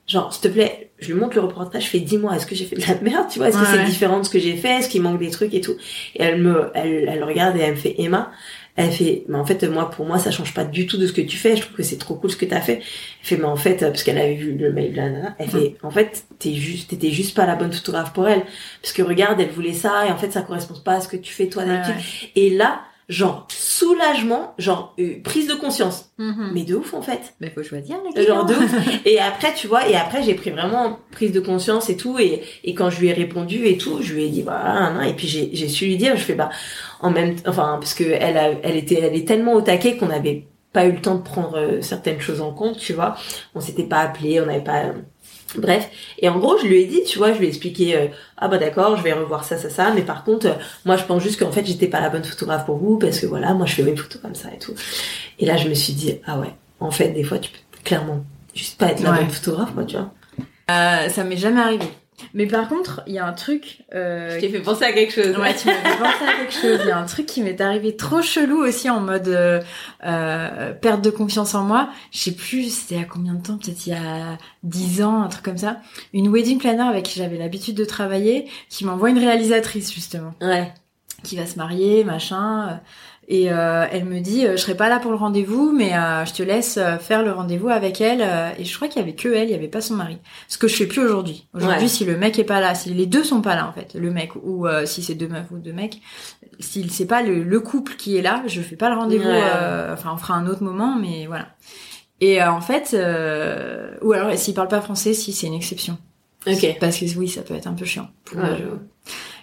genre s'il te plaît je lui montre le reportage je fais dis-moi est-ce que j'ai fait de la merde tu vois est-ce que c'est différent de ce que j'ai fait est-ce qu'il manque des trucs et tout et elle me elle, elle regarde et elle me fait Emma Elle fait, mais en fait, moi, pour moi, ça change pas du tout de ce que tu fais. Je trouve que c'est trop cool ce que t'as fait. Elle fait, mais en fait, parce qu'elle avait vu le mail de la nana, elle fait, en fait, t'es juste, t'étais juste pas la bonne photographe pour elle. Parce que regarde, elle voulait ça, et en fait, ça correspond pas à ce que tu fais toi d'habitude. Et là, genre soulagement, genre euh, prise de conscience. Mhm. Mais de ouf en fait. Mais faut choisir les Genre de ouf. Et après tu vois, et après j'ai pris vraiment prise de conscience et tout et et quand je lui ai répondu et tout, je lui ai dit voilà, et puis j'ai j'ai su lui dire, je fais bah en même enfin parce que elle a elle était elle est tellement au taquet qu'on avait pas eu le temps de prendre euh, certaines choses en compte, tu vois. On s'était pas appelé, on n'avait pas Bref, et en gros, je lui ai dit, tu vois, je lui ai expliqué, euh, ah bah d'accord, je vais revoir ça, ça, ça, mais par contre, euh, moi je pense juste qu'en fait, j'étais pas la bonne photographe pour vous, parce que voilà, moi je fais mes photos comme ça et tout. Et là, je me suis dit, ah ouais, en fait, des fois, tu peux clairement juste pas être la bonne photographe, quoi, tu vois. Euh, ça m'est jamais arrivé. Mais par contre, il y a un truc. Euh... Je t'ai fait penser à quelque chose. Ouais, tu m'as fait penser à quelque chose. Il y a un truc qui m'est arrivé trop chelou aussi en mode euh, euh, perte de confiance en moi. Je sais plus, c'était à combien de temps Peut-être il y a dix ans, un truc comme ça. Une wedding planner avec qui j'avais l'habitude de travailler, qui m'envoie une réalisatrice justement. Ouais. Qui va se marier, machin. Et euh, elle me dit, euh, je serai pas là pour le rendez-vous, mais euh, je te laisse faire le rendez-vous avec elle. et je crois qu'il y avait que elle, il y avait pas son mari. Ce que je fais plus aujourd'hui. Aujourd'hui, si le mec est pas là, si les deux sont pas là en fait, le mec ou si c'est deux meufs ou deux mecs, si c'est pas le, couple qui est là, je fais pas le rendez-vous. enfin, on fera un autre moment, mais voilà. Et en fait, ou alors s'il parle pas français, si c'est une exception. Ok. Parce que oui, ça peut être un peu chiant. Pour,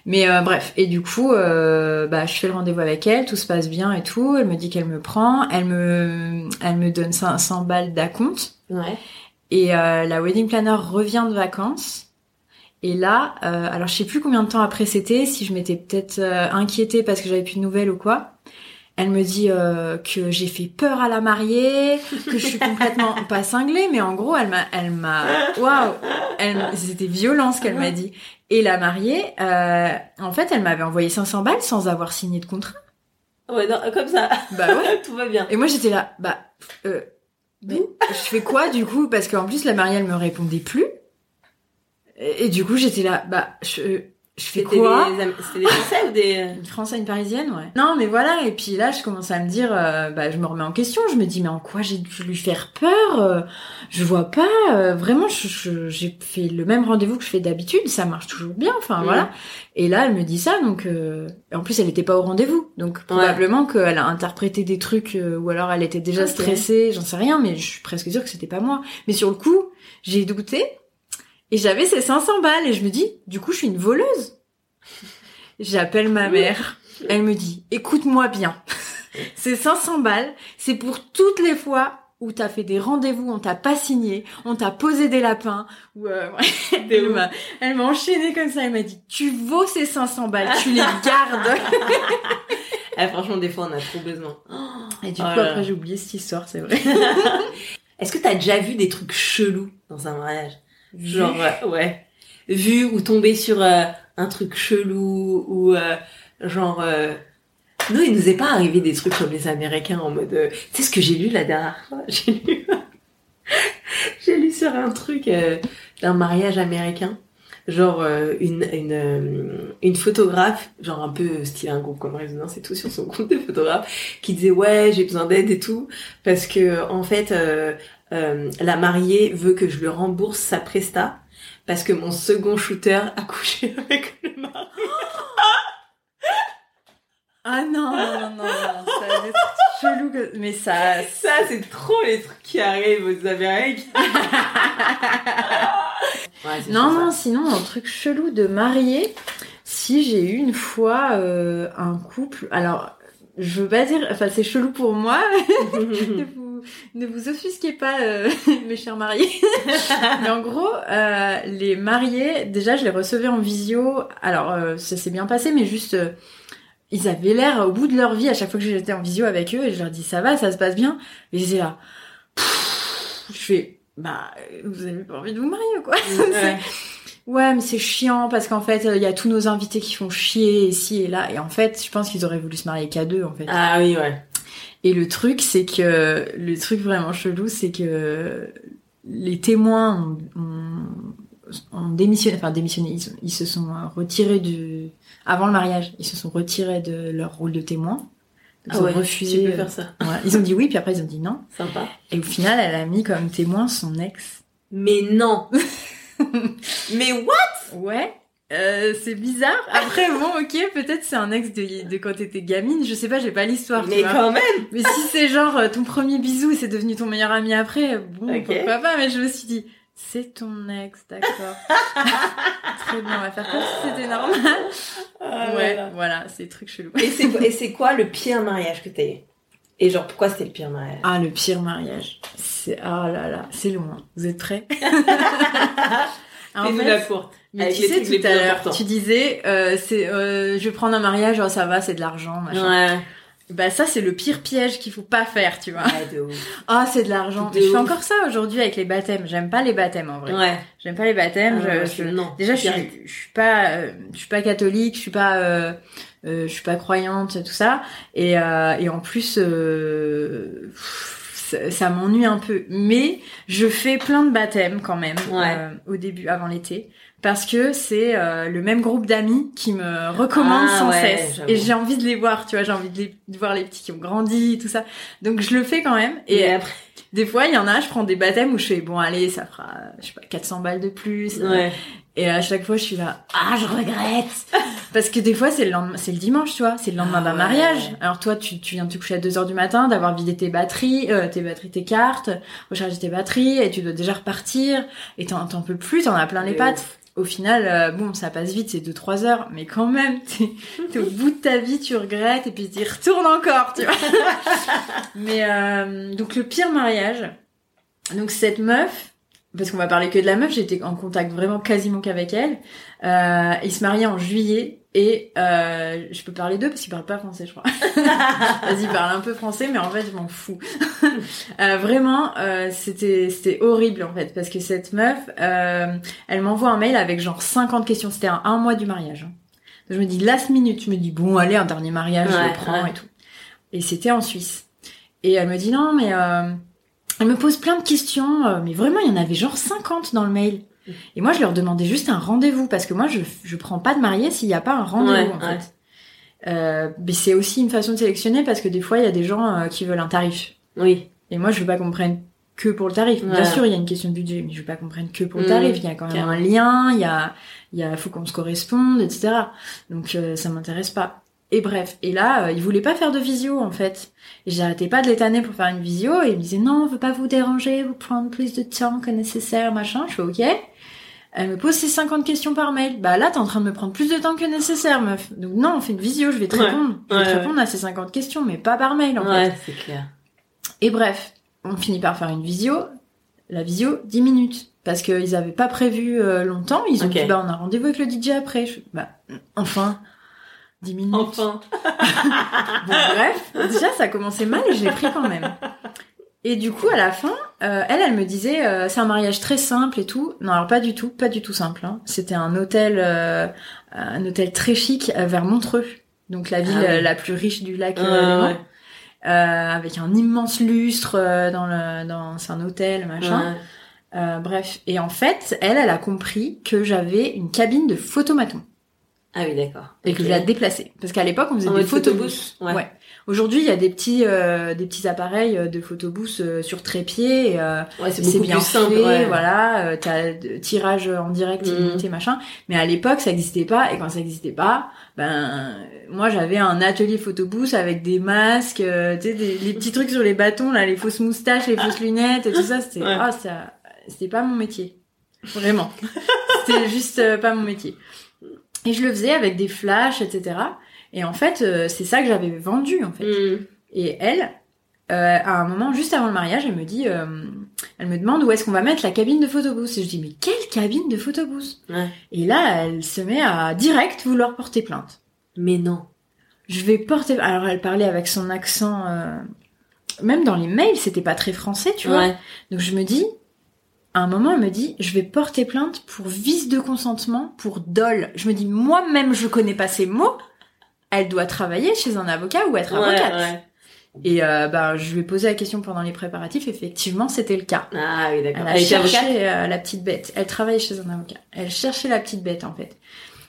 mais euh, bref, et du coup, euh, bah, je fais le rendez-vous avec elle, tout se passe bien et tout. Elle me dit qu'elle me prend, elle me, elle me donne 500 balles d'acompte. Ouais. Et euh, la wedding planner revient de vacances. Et là, alors je sais plus combien de temps après c'était, si je m'étais peut-être inquiétée parce que j'avais plus de nouvelles ou quoi. Elle me dit que j'ai fait peur à la mariée, que je suis complètement <laughs> pas cinglée, mais en gros, elle m'a, elle m'a, waouh, c'était violent ce qu'elle m'a dit. Et la mariée, euh, en fait, elle m'avait envoyé 500 balles sans avoir signé de contrat. Ouais, non, comme ça. Bah ouais. <laughs> Tout va bien. Et moi, j'étais là, bah, euh, mais je fais quoi du coup? Parce qu'en plus, la mariée, elle me répondait plus. Et, du coup, j'étais là, bah, je, je fais quoi C'était des Français ou des une Français, une Parisienne, ouais. Non, mais voilà. Et puis là, je commence à me dire, euh, bah, je me remets en question. Je me dis, mais en quoi j'ai dû lui faire peur euh, Je vois pas. Euh, vraiment, j'ai fait le même rendez-vous que je fais d'habitude. Ça marche toujours bien. Enfin voilà. Et là, elle me dit ça. Donc, en plus, elle était pas au rendez-vous. Donc probablement qu'elle a interprété des trucs ou alors elle était déjà stressée. J'en sais rien, mais je suis presque sûre que c'était pas moi. Mais sur le coup, j'ai douté. Et j'avais ces 500 balles et je me dis, du coup, je suis une voleuse. J'appelle ma mère. Elle me dit, écoute-moi bien. <laughs> ces 500 balles, c'est pour toutes les fois où t'as fait des rendez-vous, on t'a pas signé, on t'a posé des lapins, ou euh, <laughs> elle m'a enchaîné comme ça, elle m'a dit, tu vaux ces 500 balles, tu les <laughs> gardes. Eh, franchement, des fois, on a trop besoin. Et du coup, oh après, j'ai oublié cette histoire, c'est vrai. Est-ce que t'as déjà vu des trucs chelous dans un mariage? Genre, ouais. Vu ou tomber sur euh, un truc chelou ou euh, genre... Euh, nous, il nous est pas arrivé des trucs comme les Américains en mode... tu sais ce que j'ai lu la dernière fois? <laughs> J'ai lu... <laughs> j'ai lu sur un truc d'un mariage américain genre une une une photographe genre un peu style un groupe comme résonance et tout sur son <laughs> compte de photographe qui disait ouais j'ai besoin d'aide et tout parce que en fait euh, la mariée veut que je lui rembourse sa presta parce que mon second shooter a couché <laughs> avec le mari. ah non, non, non, non, ça chelou que... Mais ça... Ça, c'est trop les trucs qui arrivent aux Amériques. <laughs> non, non, sinon, un truc chelou de mariée, si j'ai eu une fois euh, un couple... Alors, je veux pas dire... Enfin, c'est chelou pour moi <laughs> <laughs> ne vous offusquez pas, euh, mes chers mariés. Mais en gros, euh, les mariés, déjà, je les recevais en visio. Alors, euh, ça s'est bien passé, mais juste, ils avaient l'air au bout de leur vie à chaque fois que j'étais en visio avec eux, et je leur dis ça va, ça se passe bien? Et ils étaient là. je fais, bah, vous avez pas envie de vous marier, quoi? <laughs> Ouais. ouais, mais c'est chiant parce qu'en fait, il y a tous nos invités qui font chier ici et là. Et en fait, je pense qu'ils auraient voulu se marier qu'à deux, en fait. Ah oui, ouais. Et le truc, c'est que le truc vraiment chelou, c'est que les témoins ont, démissionné, enfin démissionné, ils, se sont retirés du avant le mariage, ils se sont retirés de leur rôle de témoin. Ils ah ont refusé. Tu peux faire ça. Ouais. Ils ont dit oui, puis après ils ont dit non. Sympa. Et au final, elle a mis comme témoin son ex. Mais non. <laughs> Mais what? Ouais. Euh, c'est bizarre. Après, bon, ok, peut-être c'est un ex de, de quand t'étais gamine. Je sais pas, j'ai pas l'histoire. Mais quand même. Mais si c'est genre euh, ton premier bisou et c'est devenu ton meilleur ami après, bon, pourquoi pas. Mais je me suis dit, c'est ton ex, d'accord. <laughs> Très bien, on va faire comme si c'était normal. Ah, ouais, voilà, c'est des trucs chelous. Et c'est et c'est quoi le pire mariage que t'as eu Et genre, pourquoi c'était le pire mariage? Ah, le pire mariage. C'est ah là là, c'est loin. Vous êtes prêts? <laughs> En fait, la courte. Mais tu sais, tout à l'heure, tu disais, euh, c'est, euh, je vais prendre un mariage, oh, ça va, c'est de l'argent, machin. Ouais. Bah ça c'est le pire piège qu'il faut pas faire, tu vois. <laughs> Ah c'est de l'argent. Je fais encore ça aujourd'hui avec les baptêmes. J'aime pas les baptêmes en vrai. Ouais. J'aime pas les baptêmes. Ah, je, non. Déjà je suis, je suis pas, euh, je suis pas catholique, je suis pas, euh, euh, je suis pas croyante, tout ça. Et et en plus ça, ça m'ennuie un peu. Mais je fais plein de baptêmes quand même au début, avant l'été parce que c'est euh, le même groupe d'amis qui me recommande ah sans cesse. Et j'ai envie de les voir tu vois j'ai envie de, les, de, voir les petits qui ont grandi tout ça. Donc je le fais quand même. Et, après des fois il y en a je prends des baptêmes où je fais bon allez ça fera je sais pas 400 balles de plus. Ouais. et à chaque fois je suis là ah je regrette. <laughs> Parce que des fois c'est le lendemain c'est le dimanche tu vois c'est le lendemain d'un ah mariage. Alors toi tu, tu viens de te coucher à 2 heures du matin d'avoir vidé tes batteries euh, tes batteries tes cartes recharger tes batteries et tu dois déjà repartir et t'en peux plus t'en as plein les pattes au final, euh, bon, ça passe vite, c'est 2-3 heures, mais quand même, <laughs> t'es es au bout de ta vie, tu regrettes, et puis tu retournes encore, tu vois. <laughs> mais euh, donc le pire mariage, donc cette meuf, parce qu'on va parler que de la meuf, j'étais en contact vraiment quasiment qu'avec elle. Euh, il se mariait en juillet et euh, je peux parler d'eux parce qu'ils parlent pas français, je crois. <laughs> Vas-y, parle un peu français, mais en fait, je m'en fous. <laughs> euh, vraiment, euh, c'était c'était horrible en fait parce que cette meuf, euh, elle m'envoie un mail avec genre 50 questions. C'était un, un mois du mariage. Hein. je me dis last minute, je me dis bon allez un dernier mariage, je le prends et tout. Et c'était en Suisse. Et elle me dit non mais euh, elle me pose plein de questions, euh, mais vraiment, il y en avait genre 50 dans le mail. Et moi, je leur demandais juste un rendez-vous, parce que moi, je, je prends pas de mariée s'il n'y a pas un rendez-vous, en fait. Euh, mais c'est aussi une façon de sélectionner, parce que des fois, il y a des gens euh, qui veulent un tarif. Oui. Et moi, je veux pas qu'on prenne que pour le tarif. Bien sûr, il y a une question de budget, mais je veux pas qu'on prenne que pour le tarif. Il y a quand même un lien, il y a, il y a, faut qu'on se corresponde, etc. Donc, euh, ça m'intéresse pas. Et bref, et là, euh, il voulait pas faire de visio en fait. Et j'arrêtais pas de l'étaner pour faire une visio et il me disait non, on veut pas vous déranger, vous prendre plus de temps que nécessaire, machin. Je fais ok. Elle me pose ses 50 questions par mail. Bah là, t'es en train de me prendre plus de temps que nécessaire, meuf. Donc non, on fait une visio, je vais te répondre. Je vais te répondre à ces 50 questions, mais pas par mail en ouais, c'est clair. Et bref, on finit par faire une visio. La visio, 10 minutes. Parce qu'ils avaient pas prévu euh, longtemps. Ils ont dit, bah on a rendez-vous avec le DJ après. Je... Bah, enfin... 10 minutes. Enfin. <laughs> bon, bref, déjà ça a commencé mal, j'ai pris quand même. Et du coup, à la fin, euh, elle, elle me disait, euh, c'est un mariage très simple et tout. Non, alors pas du tout, pas du tout simple. Hein. C'était un hôtel, euh, un hôtel très chic vers Montreux, donc la ville ah la plus riche du lac ouais. avec un immense lustre dans le, dans, c'est un hôtel, machin. bref, et en fait, elle, elle a compris que j'avais une cabine de photomaton. Ah oui, d'accord. Et que je l'ai déplacé. Parce qu'à l'époque, on faisait des photobooths. Ouais. ouais. Aujourd'hui, il y a des petits, euh, des petits appareils euh, de photobooths euh, sur trépied. Euh, ouais, c'est bien plus simple. Fait, Voilà, euh, t'as tirage en direct mmh. illimité, machin. Mais à l'époque, ça n'existait pas. Et quand ça n'existait pas, ben moi j'avais un atelier photobooth avec des masques, tu sais, des, les petits trucs sur les bâtons, là, les fausses moustaches, les fausses lunettes, et tout ça. C'était, ah, ça, c'était pas mon métier. Vraiment. c'était juste pas mon métier. Et je le faisais avec des flashs, etc. Et en fait, euh, c'est ça que j'avais vendu, en fait. Mm. Et elle, euh, à un moment, juste avant le mariage, elle me dit, euh, elle me demande où est-ce qu'on va mettre la cabine de photobooth. Et je dis, mais quelle cabine de photobooth? Ouais. Et là, elle se met à direct vouloir porter plainte. Mais non. Je vais porter... Alors, elle parlait avec son accent... Même dans les mails, c'était pas très français, tu vois. Donc je me dis, à un moment, elle me dit, je vais porter plainte pour vice de consentement pour dol. Je me dis, moi-même, je connais pas ces mots. Elle doit travailler chez un avocat ou être avocate. Et euh, bah, je lui ai posé la question pendant les préparatifs. Effectivement, c'était le cas. Ah oui, d'accord. Elle a cherché euh, la petite bête. Elle travaillait chez un avocat. Elle cherchait la petite bête, en fait.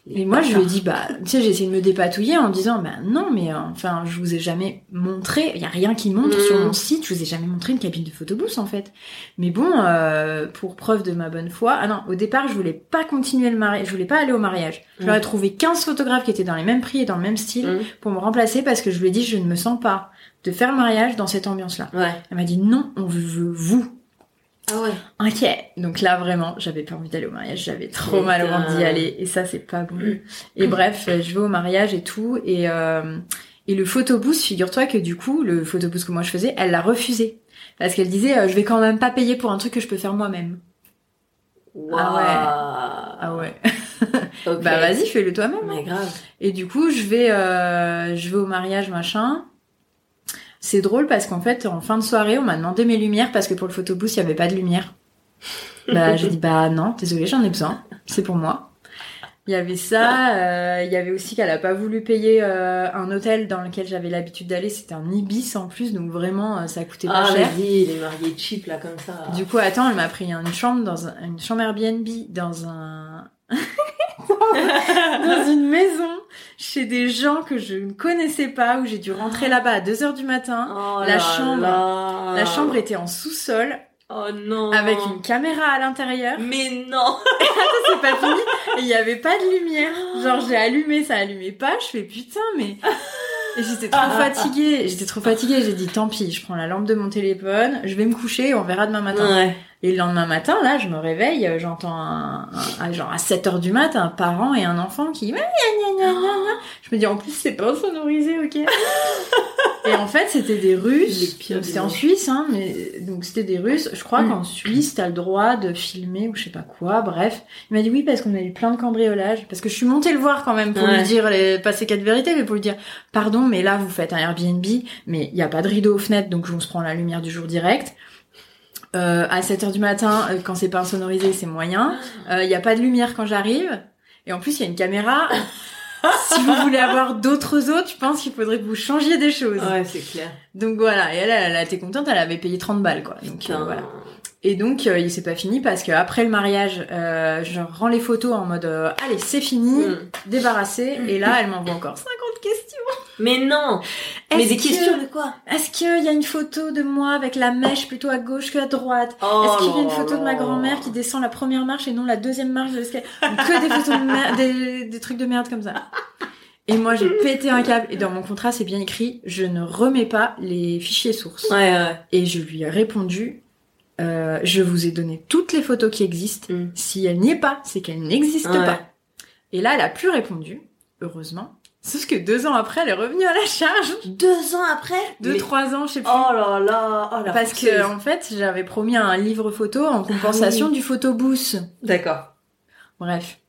Et moi, je lui ai dit, bah, tu sais, j'ai essayé de me dépatouiller en disant, bah non, mais euh, enfin, je vous ai jamais montré, il y a rien qui montre sur mon mm. site, je vous ai jamais montré une cabine de photobooth en fait. Mais bon, euh, pour preuve de ma bonne foi, ah non, au départ, je voulais pas continuer le mariage, je voulais pas aller au mariage. J'aurais mm. trouvé 15 photographes qui étaient dans les mêmes prix et dans le même style mm. pour me remplacer parce que je lui ai dit, je ne me sens pas de faire le mariage dans cette ambiance-là. Ouais. Elle m'a dit, non, on veut vous. Ah ouais. Ok. Donc là vraiment, j'avais pas envie d'aller au mariage, j'avais trop mal au ventre d'y aller et ça c'est pas bon. Mm. Et bref, je vais au mariage et tout et euh, et le photobooth, figure-toi que du coup, le photobooth que moi je faisais, elle l'a refusé parce qu'elle disait euh, je vais quand même pas payer pour un truc que je peux faire moi-même. Ah ouais. Ah ouais. <laughs> bah vas-y, fais-le toi-même. Mais grave. Et du coup, je vais euh, je vais au mariage machin. C'est drôle parce qu'en fait, en fin de soirée, on m'a demandé mes lumières parce que pour le photobooth, il y avait pas de lumière. <laughs> Bah, j'ai dit bah non, désolé, j'en ai besoin. C'est pour moi. Il y avait ça. Euh, il y avait aussi qu'elle a pas voulu payer euh, un hôtel dans lequel j'avais l'habitude d'aller. C'était un ibis en plus, donc vraiment euh, ça coûtait pas ah, cher. les mariés cheap là comme ça. Du coup, attends, elle m'a pris une chambre dans un, une chambre Airbnb dans un dans une maison chez des gens que je ne connaissais pas où j'ai dû rentrer là-bas à 2 heures du matin. Oh la chambre la chambre était en sous-sol. Oh non. Avec une caméra à l'intérieur. Mais non. <laughs> c'est pas fini. Il y avait pas de lumière. Genre j'ai allumé, ça allumait pas. Je fais putain mais <laughs> et j'étais trop fatiguée, j'étais trop fatiguée, j'ai dit tant pis, je prends la lampe de mon téléphone, je vais me coucher et on verra demain matin. Ouais. Et le lendemain matin, là, je me réveille, euh, j'entends un, un, genre à 7 heures du mat, un parent et un enfant qui... Je me dis, en plus, c'est pas sonorisé, ok <laughs> Et en fait, c'était des Russes. C'était en Suisse, hein, mais donc c'était des Russes. Je crois mm. qu'en Suisse, t'as le droit de filmer ou je sais pas quoi. Bref, il m'a dit oui parce qu'on a eu plein de cambriolages. Parce que je suis montée le voir quand même pour lui dire les passer quatre vérités, mais pour lui dire pardon, mais là vous faites un Airbnb, mais il y a pas de rideau aux fenêtres, donc on se prend la lumière du jour direct. Euh, à 7 heures du matin, euh, quand c'est pas insonorisé, c'est moyen. Il euh, y a pas de lumière quand j'arrive. Et en plus, il y a une caméra. <laughs> si vous voulez avoir d'autres autres, je pense qu'il faudrait que vous changiez des choses. Ouais, c'est clair. Donc voilà, et elle, elle, était contente, elle avait payé 30 balles, quoi. Donc voilà. Et donc il s'est pas fini parce que après le mariage, je rends les photos en mode allez c'est fini, mm. débarrassé. Et là, elle m'envoie encore 50 questions. Mais non Mais des questions de quoi Est-ce qu'il y a une photo de moi avec la mèche plutôt à gauche que à droite oh Est-ce qu'il y a une photo de ma grand-mère qui descend la première marche et non la deuxième marche de l'escalier? Que des photos de des, des trucs de merde comme ça. Et moi, j'ai pété un câble. Et dans mon contrat, c'est bien écrit, je ne remets pas les fichiers sources. Ouais, ouais. Et je lui ai répondu, euh, je vous ai donné toutes les photos qui existent. Mm. Si elle n'y est pas, c'est qu'elle n'existe pas. Et là, elle a plus répondu, heureusement. Sauf que deux ans après, elle est revenue à la charge. Deux ans après? Deux, trois ans, je sais plus. Oh là là, oh Parce que, en fait, j'avais promis un livre photo en compensation ah du photobooth. D'accord. Bref.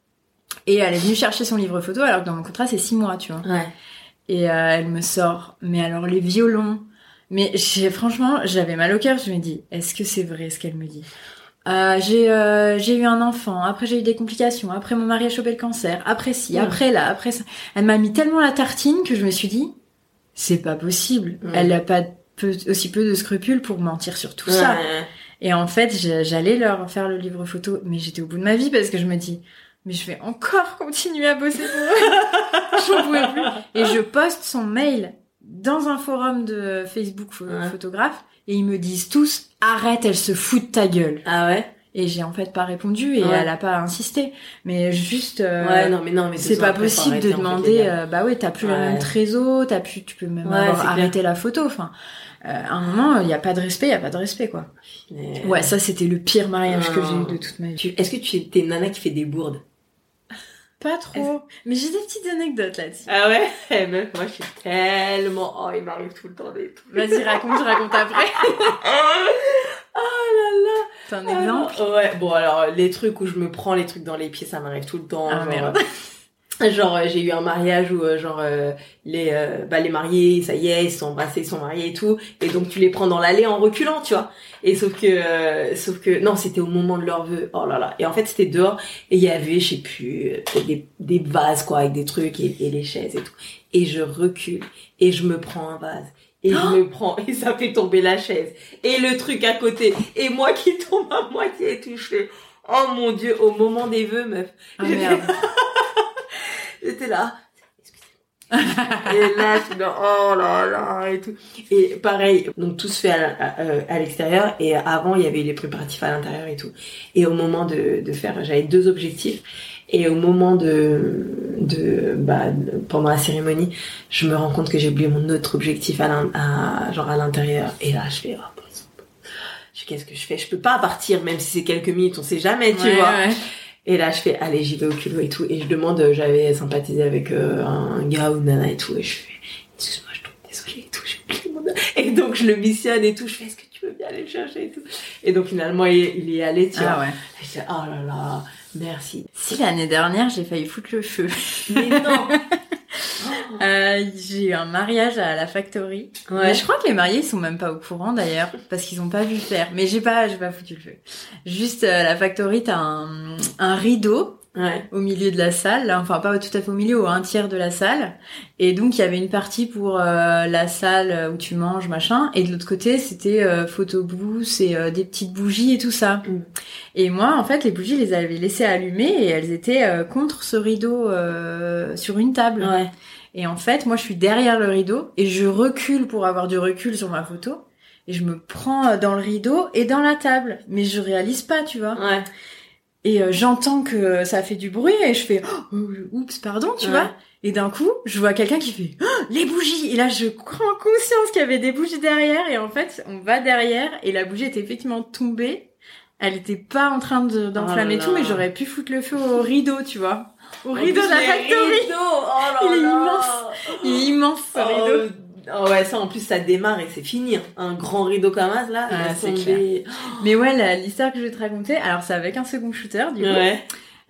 Et elle est venue chercher son livre photo, alors que dans mon contrat, c'est six mois, tu vois. Ouais. Et euh, elle me sort, mais alors les violons. Mais franchement, j'avais mal au cœur. Je me dis, est-ce que c'est vrai ce qu'elle me dit? Euh, j'ai euh, j'ai eu un enfant, après j'ai eu des complications, après mon mari a chopé le cancer, après ci, après là, après ça. Elle m'a mis tellement la tartine que je me suis dit c'est pas possible. Elle a pas peu, aussi peu de scrupules pour mentir sur tout ça. Et en fait, j'allais leur faire le livre photo, mais j'étais au bout de ma vie parce que je me dis mais je vais encore continuer à bosser pour eux. <laughs> J'en pouvais plus. Et je poste son mail dans un forum de Facebook photographe et ils me disent tous arrête, elle se fout de ta gueule. Ah ouais? Et j'ai en fait pas répondu et elle a pas insisté. Mais juste, euh, ouais, non, mais non, mais c'est pas possible de demander. Euh, bah ouais, t'as plus le même trésor, t'as plus, tu peux même arrêter la photo. Enfin, euh, à un moment, il y a pas de respect, il y a pas de respect quoi. Ouais, ça c'était le pire mariage que j'ai eu de toute ma vie. Est-ce que tu es une nana qui fait des bourdes? Pas trop. Mais j'ai des petites anecdotes là-dessus. Ah ouais? <laughs> Eh moi je suis tellement... Oh, il m'arrive tout le temps des trucs. Vas-y, raconte, je raconte après. <laughs> oh là là T'as un exemple? Ouais, bon alors, les trucs où je me prends les trucs dans les pieds, ça m'arrive tout le temps. Ah merde. Genre euh, j'ai eu un mariage où euh, genre euh, les bah les mariés ça y est ils sont embrassés ils sont mariés et tout. Et donc tu les prends dans l'allée en reculant tu vois. Et sauf que sauf que non c'était au moment de leur vœu. Oh là là. Et en fait c'était dehors. Et il y avait je sais plus des, des vases quoi avec des trucs et, et les chaises et tout. Et je recule. Et je me prends un vase. Et je oh me prends. <laughs> Et ça fait tomber la chaise. Et le truc à côté. Et moi qui tombe à moitié touché oh mon dieu au moment des vœux meuf. Ah, merde. <laughs> J'étais là, et là, je suis oh là là, et tout. Et pareil, donc tout se fait à, à, l'extérieur, et avant, il y avait les préparatifs à l'intérieur et tout. Et au moment de, de faire, j'avais deux objectifs, et au moment de, de, bah, pendant la cérémonie, je me rends compte que j'ai oublié mon autre objectif à, à genre à l'intérieur, et là, je fais, oh, qu'est-ce que je fais? Je peux pas partir, même si c'est quelques minutes, on sait jamais, tu vois. Et là, je fais, allez, j'y vais au culot et tout. Et je demande, euh, j'avais sympathisé avec euh, un gars ou une nana et tout. Et je fais, excuse-moi, je tombe désolée et tout. J'ai mon... Et donc, je le missionne et tout. Je fais, est-ce que tu veux bien aller le chercher et tout. Et donc, finalement, il, il est allé, tu ah vois. Ouais. Et je fais, oh là là, merci. Si l'année dernière, j'ai failli foutre le feu. Mais non <laughs> Euh, j'ai eu un mariage à la factory. Ouais. je crois que les mariés ils sont même pas au courant d'ailleurs parce qu'ils ont pas vu faire. Mais j'ai pas j'ai pas foutu le feu. Juste euh, la factory t'as un, un rideau Ouais. au milieu de la salle, enfin pas tout à fait au milieu, au un tiers de la salle. Et donc il y avait une partie pour euh, la salle où tu manges, machin, et de l'autre côté c'était euh, photo booth et des petites bougies et tout ça. Mm. Et moi en fait les bougies les avais laissées allumer et elles étaient contre ce rideau sur une table. Ouais. Et en fait, moi, je suis derrière le rideau et je recule pour avoir du recul sur ma photo. Et je me prends euh, dans le rideau et dans la table. Mais je réalise pas, tu vois. Ouais. Et euh, j'entends que ça fait du bruit et je fais oh, oups pardon tu vois et d'un coup je vois quelqu'un qui fait oh, les bougies et là je prends conscience qu'il y avait des bougies derrière et en fait on va derrière et la bougie était effectivement tombée elle était pas en train d'enflammer oh tout mais j'aurais pu foutre le feu au rideau tu vois au rideau de la factory. Oh il est immense. Il est immense ce oh, rideau. Oh ouais, ça en plus ça démarre et c'est fini. Hein. Un grand rideau comme ça là. Ah, c'est clair. Mais ouais, l'histoire que je vais te raconter, alors c'est avec un second shooter du coup. Ouais.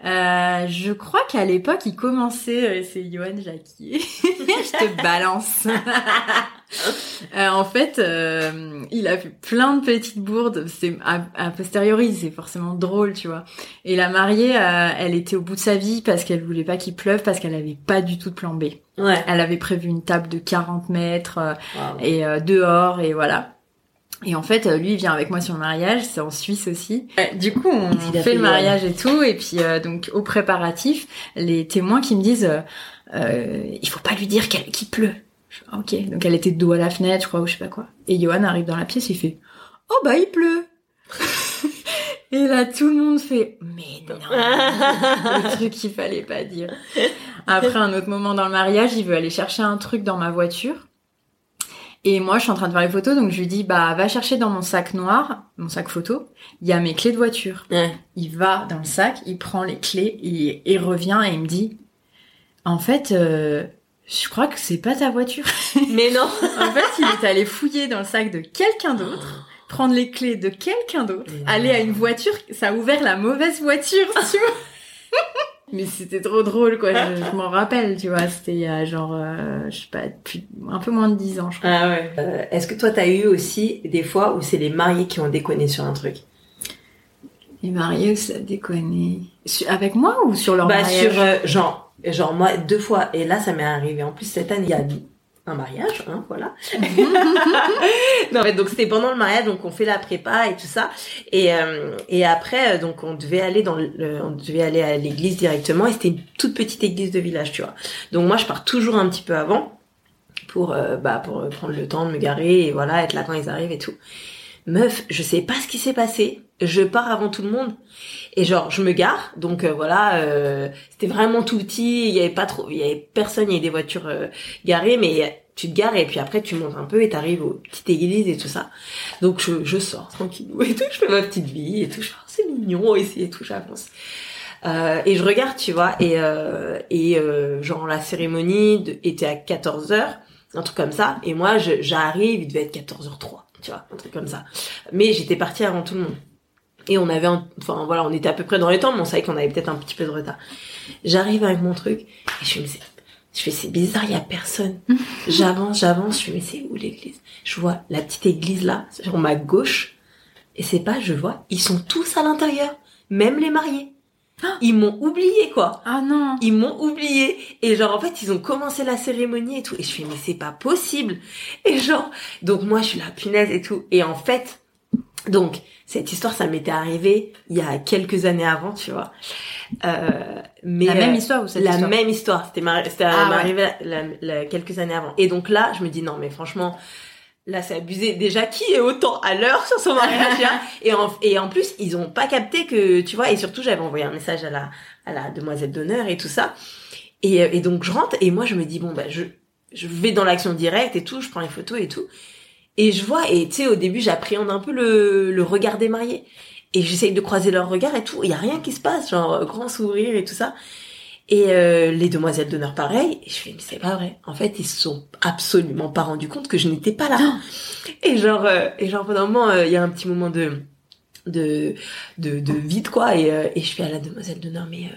Euh, je crois qu'à l'époque, il commençait, euh, c'est Johan Jacquier, <laughs> je te balance. <laughs> euh, en fait, euh, il a fait plein de petites bourdes. C'est a, posteriori, c'est forcément drôle, tu vois. Et la mariée, elle était au bout de sa vie parce qu'elle voulait pas qu'il pleuve, parce qu'elle avait pas du tout de plan B. Ouais. Elle avait prévu une table de 40 mètres et dehors et voilà. Et en fait, lui, il vient avec moi sur le mariage, c'est en Suisse aussi. Du coup, on fait le mariage et tout, et puis euh, donc au préparatif, les témoins qui me disent, euh, euh il faut pas lui dire qu'il pleut. ok, donc elle était de dos à la fenêtre, je crois, ou je sais pas quoi. Et Johan arrive dans la pièce, il fait, oh bah il pleut. <laughs> et là, tout le monde fait, mais non, <laughs> le truc qu'il fallait pas dire. Après un autre moment dans le mariage, il veut aller chercher un truc dans ma voiture. Et moi, je suis en train de faire les photos, donc je lui dis, bah, va chercher dans mon sac noir, mon sac photo, il y a mes clés de voiture. Il va dans le sac, il prend les clés, il, il revient et il me dit, en fait, euh, je crois que c'est pas ta voiture. <laughs> Mais non. en fait, il est allé fouiller dans le sac de quelqu'un d'autre, prendre les clés de quelqu'un d'autre, aller à une voiture, ça a ouvert la mauvaise voiture, tu vois. <laughs> Mais c'était trop drôle, quoi. Je, m'en rappelle, tu vois. C'était il y a genre, euh, je sais pas, un peu moins de dix ans, je crois. Ah ouais. Euh, Est-ce que toi, t'as eu aussi des fois où c'est les mariés qui ont déconné sur un truc? Les mariés où ça déconné Avec moi ou sur leur bah, mariage? sur, euh, genre, genre moi, deux fois. Et là, ça m'est arrivé. En plus, cette année, il y a un mariage, hein, voilà. <laughs> non, mais donc c'était pendant le mariage, donc on fait la prépa et tout ça, et euh, et après euh, donc on devait aller dans le, on devait aller à l'église directement, et c'était une toute petite église de village, tu vois. Donc moi je pars toujours un petit peu avant pour euh, bah pour prendre le temps de me garer et voilà être là quand ils arrivent et tout. Meuf, je sais pas ce qui s'est passé. Je pars avant tout le monde et genre je me gare. Donc voilà, c'était vraiment tout petit. Il y avait pas trop, il y avait personne. Il y avait des voitures garées, mais tu te gares et puis après tu montes un peu et t'arrives aux petites églises et tout ça. Donc je, je sors tranquillou et tout, je fais ma petite vie et tout, je c'est mignon ici et tout, j'avance. Euh, et je regarde, tu vois, et euh, et euh, genre la cérémonie était à 14h, un truc comme ça, et moi j'arrive, il devait être 14h03, tu vois, un truc comme ça. Mais j'étais partie avant tout le monde. Et on avait, enfin voilà, on était à peu près dans les temps, mais on savait qu'on avait peut-être un petit peu de retard. J'arrive avec mon truc, et je me dis, je fais, c'est bizarre, il y a personne. <laughs> j'avance, j'avance, je fais, mais c'est où l'église? Je vois la petite église là, sur ma gauche. Et c'est pas, je vois, ils sont tous à l'intérieur. Même les mariés. <gasps> Ils m'ont oublié, quoi. Ah non. Ils m'ont oublié. Et genre, en fait, ils ont commencé la cérémonie et tout. Et je fais, mais c'est pas possible. Et genre, donc moi, je suis la punaise et tout. Et en fait, Donc, cette histoire, ça m'était arrivé il y a quelques années avant, tu vois. Euh, mais la même histoire ou cette la histoire même histoire. C'était c'était ah, arrivé quelques années avant. Et donc là, je me dis non, mais franchement, là c'est abusé. Déjà, qui est autant à l'heure sur son mariage <laughs> Et en et en plus, ils ont pas capté que tu vois. Et surtout, j'avais envoyé un message à la à la demoiselle d'honneur et tout ça. Et, et donc je rentre et moi je me dis bon bah je je vais dans l'action directe et tout, je prends les photos et tout. Et je vois, et tu sais, au début, j'appréhende un peu le, le regard des mariés. Et j'essaye de croiser leur regard et tout. Il y a rien qui se passe, genre euh, grand sourire et tout ça. Et euh, les demoiselles d'honneur pareil. Et je fais mais c'est pas vrai. En fait, ils se sont absolument pas rendus compte que je n'étais pas là. et genre euh, et genre pendant un moment, il y a un petit moment de de de, de vide quoi. Et, et je fais à la demoiselle d'honneur mais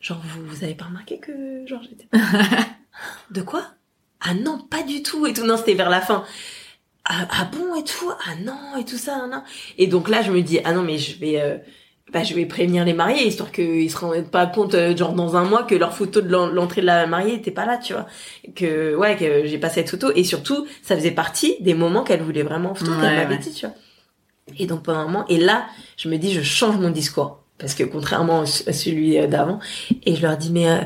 genre vous vous avez pas remarqué que genre j'étais. <laughs> de quoi? Ah non, pas du tout et tout. Non, c'était vers la fin ah, ah, bon et tout? Ah non et tout ça non et donc là je me dis ah non mais je vais euh, bah je vais prévenir les mariés histoire qu'ils se rendent pas compte euh, genre dans un mois que leur photo de l'entrée de la mariée était pas là tu vois. Que ouais que j'ai pas cette photo. Et surtout ça faisait partie des moments qu'elle voulait vraiment photo qu'elle m'avait dit tu vois. Et donc pendant un moment et là je me dis je change mon discours. Parce que contrairement à celui d'avant. Et je leur dis mais euh,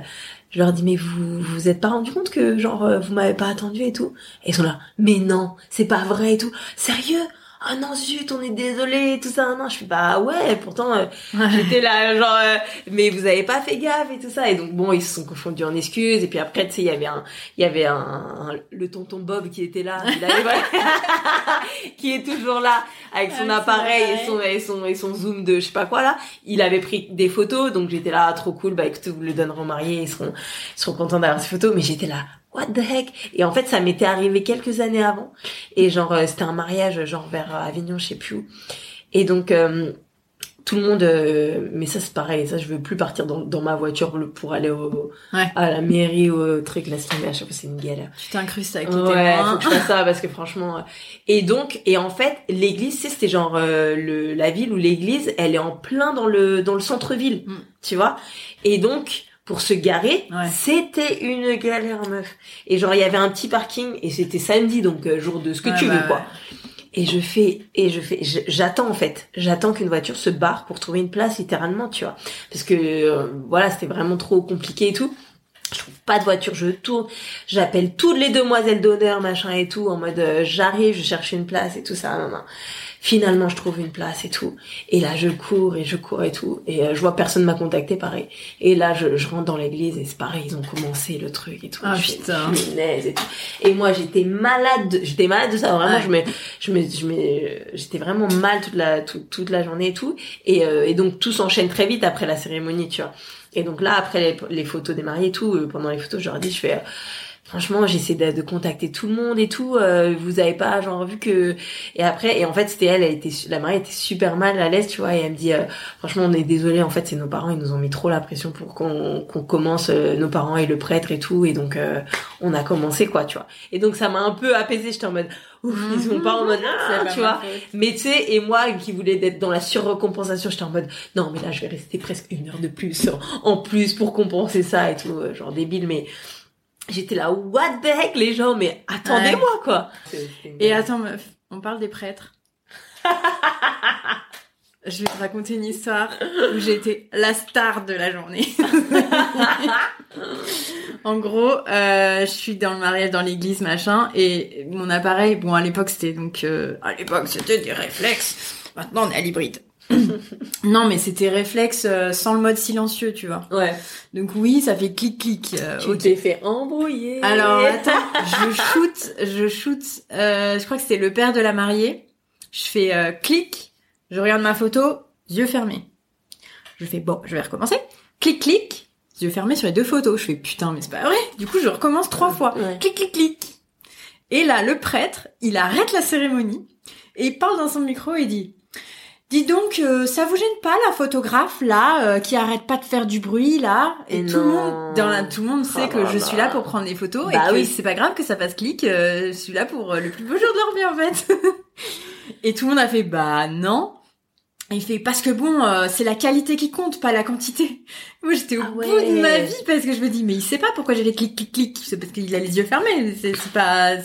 je leur dis mais vous vous êtes pas rendu compte que genre euh, vous m'avez pas attendu et tout? Et ils sont là mais non c'est pas vrai et tout. Sérieux? Ah non zut on est désolé tout ça. Non je suis bah ouais pourtant euh, j'étais là genre euh, mais vous avez pas fait gaffe et tout ça. Et donc bon ils se sont confondus en excuses. Et puis après tu sais il y avait un il y avait un, le tonton Bob qui était là. <laughs> <laughs> Qui est toujours là avec son ah, appareil et son et son et son zoom de je sais pas quoi là. Il avait pris des photos. Donc j'étais là trop cool. Bah écoutez vous le donnerez aux mariés ils seront ils seront contents d'avoir ces photos. Mais j'étais là what the heck? Et en fait ça m'était arrivé quelques années avant. Et genre euh, c'était un mariage genre vers euh, Avignon je sais plus où. Et donc euh, tout le monde mais ça c'est pareil ça je veux plus partir dans, dans ma voiture pour aller au, à la mairie ou au truc là à chaque fois c'est une galère. Tu t'incrustes avec ouais faut que je fasse ça <laughs> parce que franchement et donc et en fait l'église c'était genre le la ville où l'église elle est en plein dans le dans le centre ville mm. tu vois. Et donc pour se garer, c'était une galère meuf. Et genre il y avait un petit parking et c'était samedi donc euh, jour de ce que tu veux quoi. Et je fais et je fais j'attends en fait, j'attends qu'une voiture se barre pour trouver une place littéralement, tu vois. Parce que euh, voilà, c'était vraiment trop compliqué et tout. Je trouve pas de voiture, je tourne, j'appelle toutes les demoiselles d'honneur, machin et tout, en mode euh, j'arrive, je cherche une place et tout ça. Non, non. Finalement, je trouve une place et tout. Et là, je cours et je cours et tout. Et euh, je vois personne m'a contacté, pareil. Et là, je, je rentre dans l'église et c'est pareil, ils ont commencé le truc et tout. Ah putain. Et, tout. et moi, j'étais malade. J'étais malade de ça. Vraiment, je me, je me, je me, j'étais vraiment mal toute la, toute, la journée et tout. Et, euh, et donc tout s'enchaîne très vite après la cérémonie, tu vois. Et donc là, après les, les photos des mariés et tout, euh, pendant les photos, je leur dis, je fais franchement j'essaie de, de, contacter tout le monde et tout euh, vous avez pas genre vu que et après et en fait c'était elle elle était la mariée était super mal à l'aise tu vois et elle me dit euh, franchement on est désolé en fait c'est nos parents ils nous ont mis trop la pression pour qu'on qu'on commence euh, nos parents et le prêtre et tout et donc on a commencé quoi tu vois. Et donc ça m'a un peu apaisé j'étais en mode ouf ils sont pas en mode <laughs> ah, tu vois. mais tu sais et moi qui voulais être dans la surcompensation j'étais en mode non mais là je vais rester presque une heure de plus en plus pour compenser ça et tout genre débile mais j'étais là, what the heck, les gens, mais attendez-moi, quoi. Et attends, meuf, on parle des prêtres. <laughs> je vais te raconter une histoire où j'étais la star de la journée. <laughs> en gros, euh, je suis dans le mariage dans l'église machin et mon appareil, bon à l'époque c'était donc euh, à l'époque c'était des réflexes. Maintenant on est à l'hybride. <coughs> non, mais c'était réflexe euh, sans le mode silencieux, tu vois. Ouais. Donc oui, ça fait clic clic. Euh, tu t'es fait embrouiller. Alors <laughs> attends, je shoot, je shoot. Euh, je crois que c'était le père de la mariée. Je fais euh, clic, je regarde ma photo, yeux fermés. Je fais bon, je vais recommencer. Clic clic, yeux fermés sur les deux photos. Je fais putain, mais c'est pas vrai. Du coup, je recommence trois fois. Clic clic clic. Et là, le prêtre, il arrête la cérémonie et il parle dans son micro et dit Dis donc, euh, ça vous gêne pas la photographe là euh, qui arrête pas de faire du bruit là Et tout le monde, dans la, tout le monde sait que je suis là pour prendre des photos et bah que c'est pas grave que ça fasse clic. Euh, je suis là pour le plus beau jour de leur vie en fait. <laughs> et tout le monde a fait bah non. Il fait parce que bon, euh, c'est la qualité qui compte, pas la quantité. <laughs> Moi, j'étais au ah bout de ma vie parce que je me dis mais il sait pas pourquoi j'ai les clics clics clics. C'est parce qu'il a les yeux fermés. C'est pas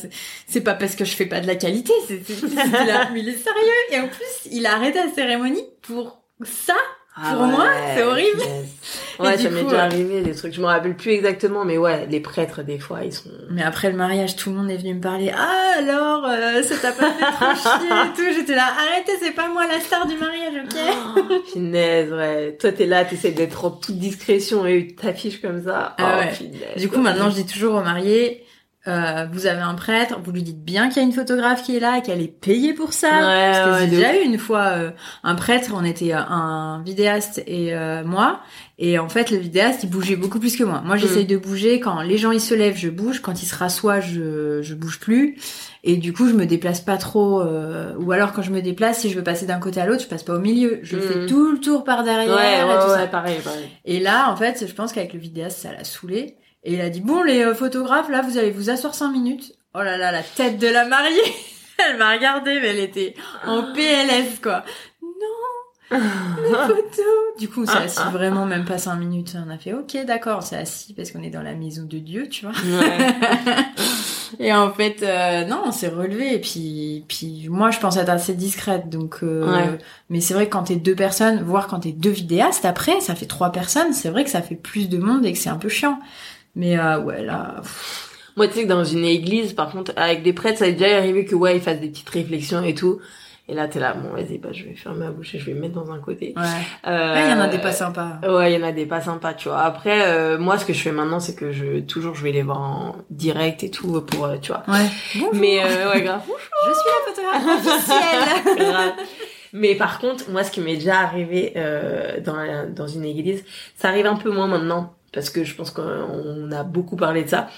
c'est pas parce que je fais pas de la qualité. C'est <laughs> il est sérieux et en plus il a arrêté la cérémonie pour ça ah Pour moi, c'est horrible. Ouais, ça m'est déjà arrivé des trucs. Je me rappelle plus exactement, mais ouais, les prêtres des fois, ils sont. Mais après le mariage, tout le monde est venu me parler. Ah alors, euh, ça t'a pas fait trop <laughs> chier et tout. J'étais là, arrêtez, c'est pas moi la star du mariage, ok? Oh, Finesse, ouais. Toi t'es là, t'essaies d'être en toute discrétion et t'affiches comme ça. Ah, oh, ouais. Du coup, maintenant, je dis toujours aux mariés, euh, vous avez un prêtre, vous lui dites bien qu'il y a une photographe qui est là, qu'elle est payée pour ça. parce que j'ai déjà eu une fois euh, un prêtre, on était euh, un vidéaste et moi, et en fait le vidéaste il bougeait beaucoup plus que moi. Moi j'essaye mm. de bouger quand les gens ils se lèvent, je bouge, quand ils se rassoient, je je bouge plus, et du coup je me déplace pas trop. ou alors quand je me déplace, si je veux passer d'un côté à l'autre, je passe pas au milieu, je fais mm. tout le tour par derrière. Ouais, et tout ça. pareil, pareil. Et là en fait, je pense qu'avec le vidéaste ça l'a saoulé. Et il a dit, bon, les euh, photographes, là, vous allez vous asseoir cinq minutes. Oh là là, la tête de la mariée <laughs> Elle m'a regardé, mais elle était en PLS, quoi. Non Les <laughs> photos Du coup, on s'est assis vraiment même pas cinq minutes. On a fait, ok, d'accord, on s'est assis parce qu'on est dans la maison de Dieu, tu vois. <laughs> et en fait, euh, non, on s'est relevé. Et puis, puis moi, je pense être assez discrète. Donc, euh, mais c'est vrai que quand t'es deux personnes, voire quand t'es deux vidéastes, après, ça fait trois personnes. C'est vrai que ça fait plus de monde et que c'est un peu chiant. Mais euh, ouais, là... Moi, tu sais que dans une église, par contre, avec des prêtres, ça est déjà arrivé que, ouais, ils fassent des petites réflexions et tout. Et là, t'es là, bon, vas-y, bah, je vais fermer ma bouche et je vais me mettre dans un côté. Ouais. Euh, il y en a des pas sympas. Ouais, il y en a des pas sympas, tu vois. Après, euh, moi, ce que je fais maintenant, c'est que je, toujours, je vais les voir en direct et tout pour, euh, tu vois. Ouais. Mais, euh, <laughs> ouais, grave. je suis la photographe officielle. <laughs> Mais par contre, moi, ce qui m'est déjà arrivé euh, dans, dans une église, ça arrive un peu moins maintenant parce que je pense qu'on a beaucoup parlé de ça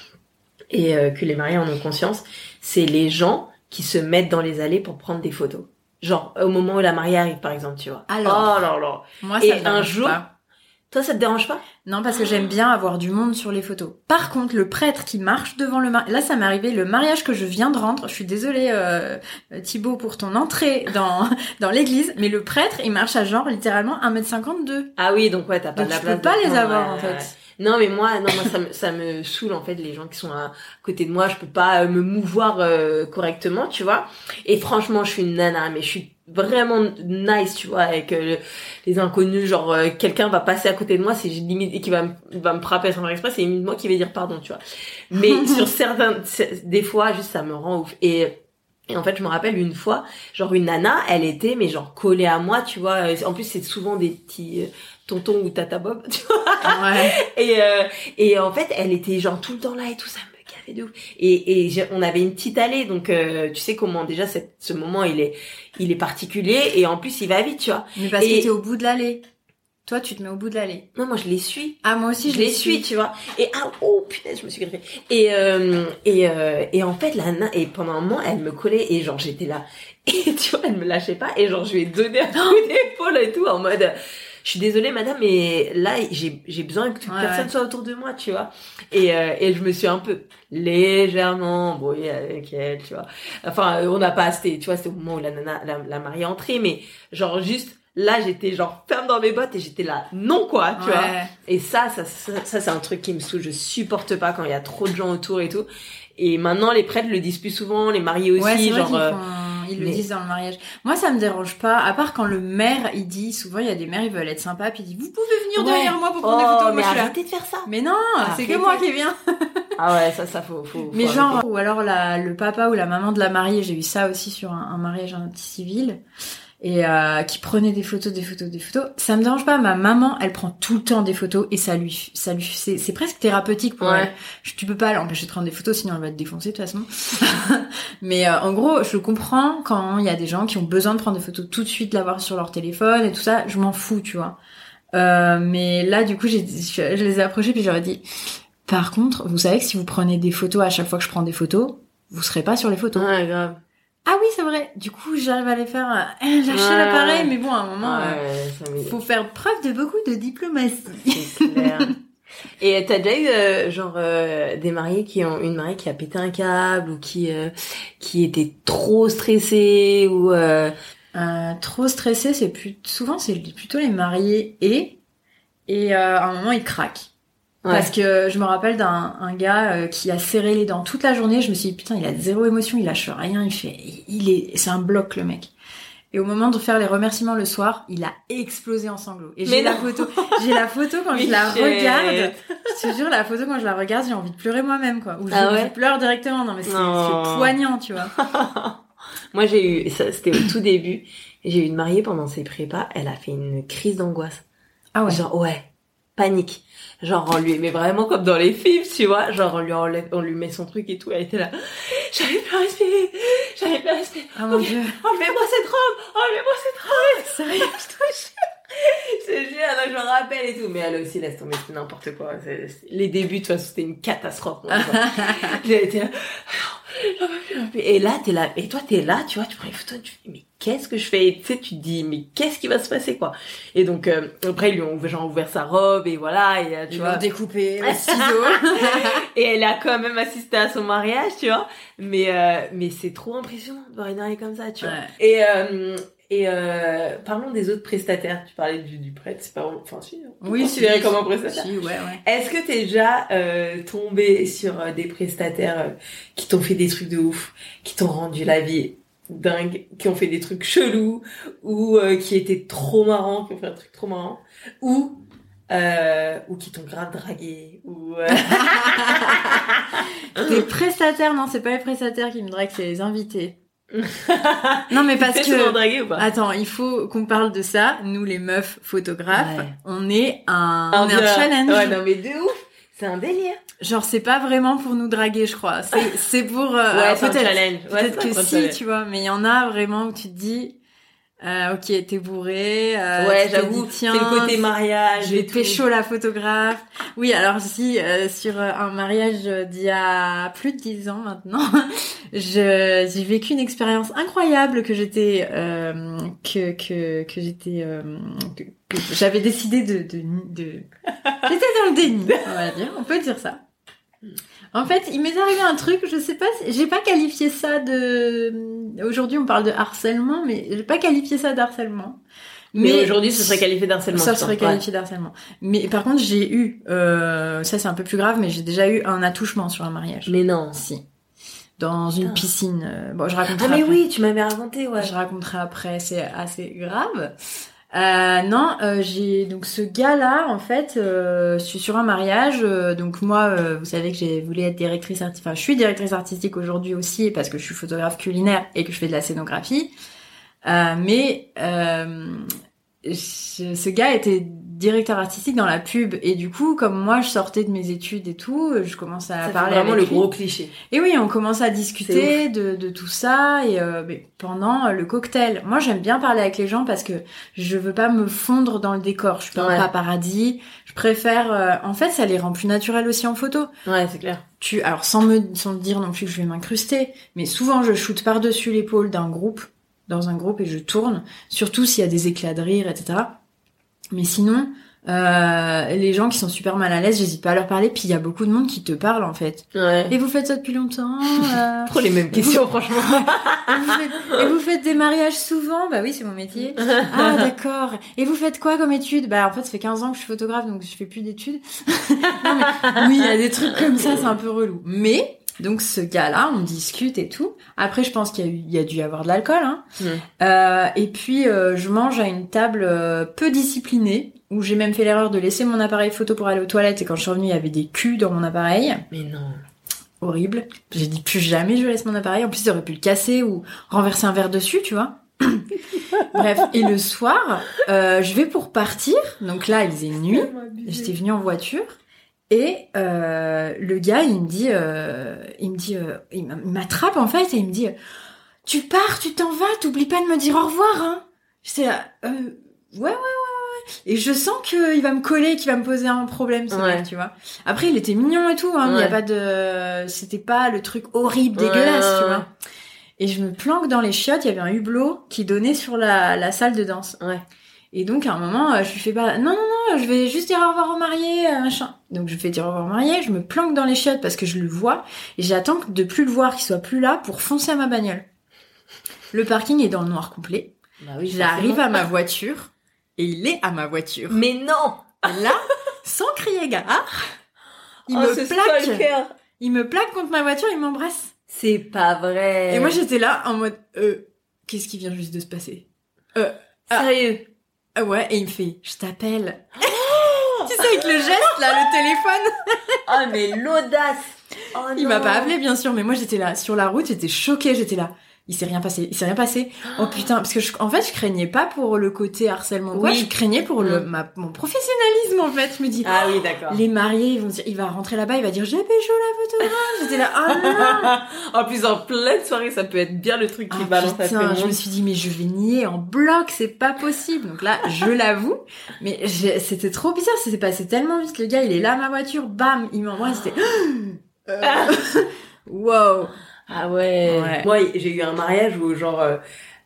et euh, que les mariés en ont conscience, c'est les gens qui se mettent dans les allées pour prendre des photos. Genre au moment où la mariée arrive par exemple, tu vois. Alors, oh là là. Moi ça et un jour, toi, ça te dérange pas? Non, parce que j'aime bien avoir du monde sur les photos. Par contre, le prêtre qui marche devant le mariage... Là, ça m'est arrivé, le mariage que je viens de rendre. Je suis désolée, euh, Thibaut, pour ton entrée dans <laughs> dans l'église. Mais le prêtre, il marche à genre littéralement 1m52. Ah oui, donc ouais, t'as pas de la place. peux pas les avoir, en fait. Non, mais moi, non, moi, ça me, ça me saoule, en fait, les gens qui sont à côté de moi. Je peux pas euh, me mouvoir euh, correctement, tu vois. Et franchement, je suis une nana, mais je suis vraiment nice, tu vois, avec euh, les inconnus. Genre, quelqu'un va passer à côté de moi, c'est limite, et qui va, me, va me frapper sans exprès, c'est limite moi qui vais dire pardon, tu vois. Mais <laughs> sur certains, des fois, juste, ça me rend ouf. Et et en fait, je me rappelle une fois, genre une nana, elle était mais genre collée à moi, tu vois. En plus, c'est souvent des petits tonton ou tata Bob, <laughs> tu vois. Ouais. et, euh, et en fait, elle était genre tout le temps là et tout ça me gavait de ouf. Et, et on avait une petite allée, donc euh, tu sais comment déjà cette, ce moment il est il est particulier et en plus il va vite, tu vois. Mais parce que t'es au bout de l'allée. Toi, tu te mets au bout de l'allée. Non, moi je les suis. Ah, moi aussi je, les suis, tu vois. Et ah oh putain, je me suis griffée. Et euh, et euh, et en fait la et pendant un moment, elle me collait et genre j'étais là <laughs> et tu vois, elle me lâchait pas et genre je lui ai donné un coup d'épaule et tout en mode je suis désolée madame mais là j'ai j'ai besoin que personne soit autour de moi tu vois et euh, et je me suis un peu légèrement embrouillée avec elle tu vois enfin on n'a pas assez tu vois c'est au moment où la nana la, la mariée entrée mais genre juste là j'étais genre ferme dans mes bottes et j'étais là non quoi tu vois et ça ça ça, c'est un truc qui me saoule je supporte pas quand il y a trop de gens autour et tout et maintenant les prêtres le disent plus souvent les mariés aussi genre euh, ils le disent dans le mariage. Moi, ça me dérange pas, à part quand le maire, il dit, souvent, il y a des maires, ils veulent être sympas, puis il dit, vous pouvez venir derrière moi pour prendre des photos. Oh, mais arrêtez de faire ça. Mais non, c'est que moi qui viens. <laughs> ah ouais, ça, ça faut, faut. Mais genre, ou alors la, le papa ou la maman de la mariée, j'ai eu ça aussi sur un, un mariage anti-civil et euh, qui prenait des photos, des photos, des photos. Ça me dérange pas. Ma maman, elle prend tout le temps des photos et ça lui, ça lui, c'est, c'est presque thérapeutique pour elle. Tu peux pas l'empêcher de prendre des photos, sinon elle va te défoncer de toute façon. <laughs> Mais euh, en gros, je comprends quand il y a des gens qui ont besoin de prendre des photos tout de suite, l'avoir sur leur téléphone et tout ça. Je m'en fous, tu vois. Euh, mais là, du coup, j'ai, je les ai approchés puis j'aurais dit. Par contre, vous savez que si vous prenez des photos à chaque fois que je prends des photos, vous serez pas sur les photos. Ouais, grave. Ah oui, c'est vrai. Du coup, j'arrive à les faire euh, lâcher <laughs> l'appareil, mais bon, à un moment, il euh, faut faire preuve de beaucoup de diplomatie. C'est clair. Et t'as déjà eu euh, genre euh, des mariés qui ont une mariée qui a pété un câble ou qui qui était trop stressée ou euh, trop stressé, c'est plus souvent c'est plutôt les mariés et et euh, à un moment il Parce que je me rappelle d'un un gars euh, qui a serré les dents toute la journée. Je me suis dit putain, il a zéro émotion, il lâche rien, il fait, il est, c'est un bloc le mec. Et au moment de faire les remerciements le soir, il a explosé en sanglots. Et j'ai la photo, j'ai la photo quand je la <laughs> regarde. Je te jure, la photo quand je la regarde, j'ai envie de pleurer moi-même quoi. Ou je, ah pleure directement. Non mais c'est poignant, tu vois. <laughs> Moi j'ai eu, ça c'était au tout début. J'ai eu une mariée pendant ses prépas. Elle a fait une crise d'angoisse. Ah ouais. Genre ouais, panique. Genre on lui met vraiment comme dans les films, tu vois. Genre on lui enlève, on lui met son truc et tout. Elle était là. J'arrive plus à respirer. J'arrive plus à respirer. Oh mon dieu. Enlevez-moi cette robe. Enlevez-moi cette robe. Sérieux, <laughs> je te jure. Je te jure, je me rappelle et tout. Mais elle aussi laisse tomber, c'est n'importe quoi. Les débuts, de toute façon, c'était une catastrophe. J'ai <laughs> été là. Et là, t'es là, et toi, t'es là, tu vois, tu prends une photo, tu mais qu'est-ce que je fais? Et tu sais, tu te dis, mais qu'est-ce qui va se passer, quoi? Et donc, euh, après, ils lui ont genre, ouvert sa robe, et voilà, et euh, tu ils vois. découpé, <laughs> les ciseaux. et elle a quand même assisté à son mariage, tu vois. Mais, euh, mais c'est trop impressionnant de voir une mariée comme ça, tu vois. Et, et euh, parlons des autres prestataires. Tu parlais du, du prêtre, c'est pas enfin si. Oui, c'est comme un prestataire. Si, ouais, ouais. Est-ce que t'es déjà euh, tombé sur des prestataires euh, qui t'ont fait des trucs de ouf, qui t'ont rendu la vie dingue, qui ont fait des trucs chelous ou euh, qui étaient trop marrants, qui ont fait un truc trop marrant, ou ou qui t'ont grave dragué ou <laughs> des prestataires non c'est pas les prestataires qui me draguent c'est les invités <laughs> non mais parce que ou pas? Attends, il faut qu'on parle de ça. Nous les meufs photographes, on est un, un, on est un challenge. Ouais, non mais de ouf. C'est un délire. Genre c'est pas vraiment pour nous draguer, je crois. C'est c'est pour euh, ouais, peut-être peut-être que si, tu vois, mais il y en a vraiment où tu te dis euh, ok, t'es bourré. Euh, ouais, j'avoue. C'est le côté mariage. Je vais pécho la photographe. Oui, alors si euh, sur euh, un mariage d'il y a plus de dix ans maintenant, <laughs> j'ai vécu une expérience incroyable que j'étais euh, que que que j'étais que, que j'avais décidé de de, de... <laughs> j'étais dans le déni, on va dire. On peut dire ça. En fait, il m'est arrivé un truc, je sais pas, j'ai pas qualifié ça de. Aujourd'hui, on parle de harcèlement, mais j'ai pas qualifié ça d'harcèlement. Mais, aujourd'hui, ce serait qualifié d'harcèlement. Ça serait qualifié d'harcèlement. Mais par contre, j'ai eu, euh, ça c'est un peu plus grave, mais j'ai déjà eu un attouchement sur un mariage. Mais non. Si. Dans une piscine. Euh, bon, je raconterai. Ah mais oui, tu m'avais raconté, ouais. Je raconterai après. C'est assez grave. Euh, non, euh, j'ai donc ce gars-là en fait, euh, je suis sur un mariage. Euh, donc moi, euh, vous savez que j'ai voulu être directrice artistique. Enfin, je suis directrice artistique aujourd'hui aussi parce que je suis photographe culinaire et que je fais de la scénographie. mais ce gars était directeur artistique dans la pub. Et du coup comme moi je sortais de mes études et tout je commence à parler vraiment le gros cliché. Et oui on commence à discuter de, de, tout ça et euh, mais pendant le cocktail. Moi j'aime bien parler avec les gens parce que je veux pas me fondre dans le décor. Je suis pas paparazzi je préfère euh, en fait ça les rend plus naturels aussi en photo. Ouais c'est clair. Tu alors sans me sans dire non plus que je vais m'incruster mais souvent je shoote par dessus l'épaule d'un groupe dans un groupe et je tourne surtout s'il y a des éclats de rire etc mais sinon, euh, les gens qui sont super mal à l'aise, j'hésite pas à leur parler. Puis il y a beaucoup de monde qui te parle en fait. Ouais. Et vous faites ça depuis longtemps euh... <laughs> Trop les mêmes questions, franchement. <laughs> et, vous faites... et, vous faites, des mariages souvent? Bah oui, c'est mon métier. ah <laughs> d'accord. Et vous faites quoi comme études? Bah en fait, ça fait 15 ans que je suis photographe, donc je fais plus d'études. Oui, il y a des trucs comme ça, c'est un peu relou. Mais donc ce gars-là, on discute et tout. Après, je pense qu'il y a, eu, il y a dû y avoir de l'alcool. Hein. Mm. Euh, et puis, euh, je mange à une table euh, peu disciplinée, où j'ai même fait l'erreur de laisser mon appareil photo pour aller aux toilettes. Et quand je suis revenue, il y avait des culs dans mon appareil. Mais non. Horrible. J'ai dit plus jamais je laisse mon appareil. En plus, j'aurais pu le casser ou renverser un verre dessus, tu vois. <laughs> Bref, et le soir, euh, je vais pour partir. Donc là, il faisait nuit. J'étais venue en voiture. Et euh, le gars, il me dit, euh, il me dit, euh, il m'attrape en fait et il me dit, tu pars, tu t'en vas, t'oublies pas de me dire au revoir. Hein. J'étais là, ouais, ouais, ouais, ouais. Et je sens qu'il va me coller, qu'il va me poser un problème, ce mec, tu vois. Après, il était mignon et tout. Hein, Il y a pas de, c'était pas le truc horrible, dégueulasse, tu vois. Et je me planque dans les chiottes. Il y avait un hublot qui donnait sur la, la salle de danse. Ouais. Et donc à un moment, je lui fais pas, non non non, je vais juste dire au revoir au marié, machin. Donc je fais dire au revoir au marié, je me planque dans les chiottes parce que je le vois et j'attends de plus le voir, qu'il soit plus là pour foncer à ma bagnole. Le parking est dans le noir complet. Bah oui, J'arrive à ma voiture et il est à ma voiture. Mais non Là, sans crier gare, il oh, me plaque. Il me plaque contre ma voiture, il m'embrasse. C'est pas vrai. Et moi j'étais là en mode euh qu'est-ce qui vient juste de se passer? Euh sérieux ah, Ouais, et il me fait je t'appelle. Oh <laughs> tu sais avec le geste là, le téléphone. oh <laughs> mais l'audace. Oh, il m'a pas appelé bien sûr, mais moi j'étais là sur la route, j'étais choquée, j'étais là il s'est rien passé, il s'est rien passé. Oh putain, parce que je, en fait, je craignais pas pour le côté harcèlement. Oui. je craignais pour le mm. ma, mon professionnalisme en fait. Je me dis ah oui d'accord. Les mariés, ils vont dire, il va rentrer là-bas, il va dire j'ai pécho la photographe. J'étais là ah non. <laughs> en plus en pleine soirée, ça peut être bien le truc qui ah, balance putain, Je me suis dit mais je vais nier en bloc, c'est pas possible. Donc là, je l'avoue, mais c'était trop bizarre, ça s'est passé tellement vite. Le gars, il est là ma voiture, bam, il m'envoie, c'était <gasps> euh... <laughs> wow. Ah ouais. Moi, j'ai eu un mariage où genre euh,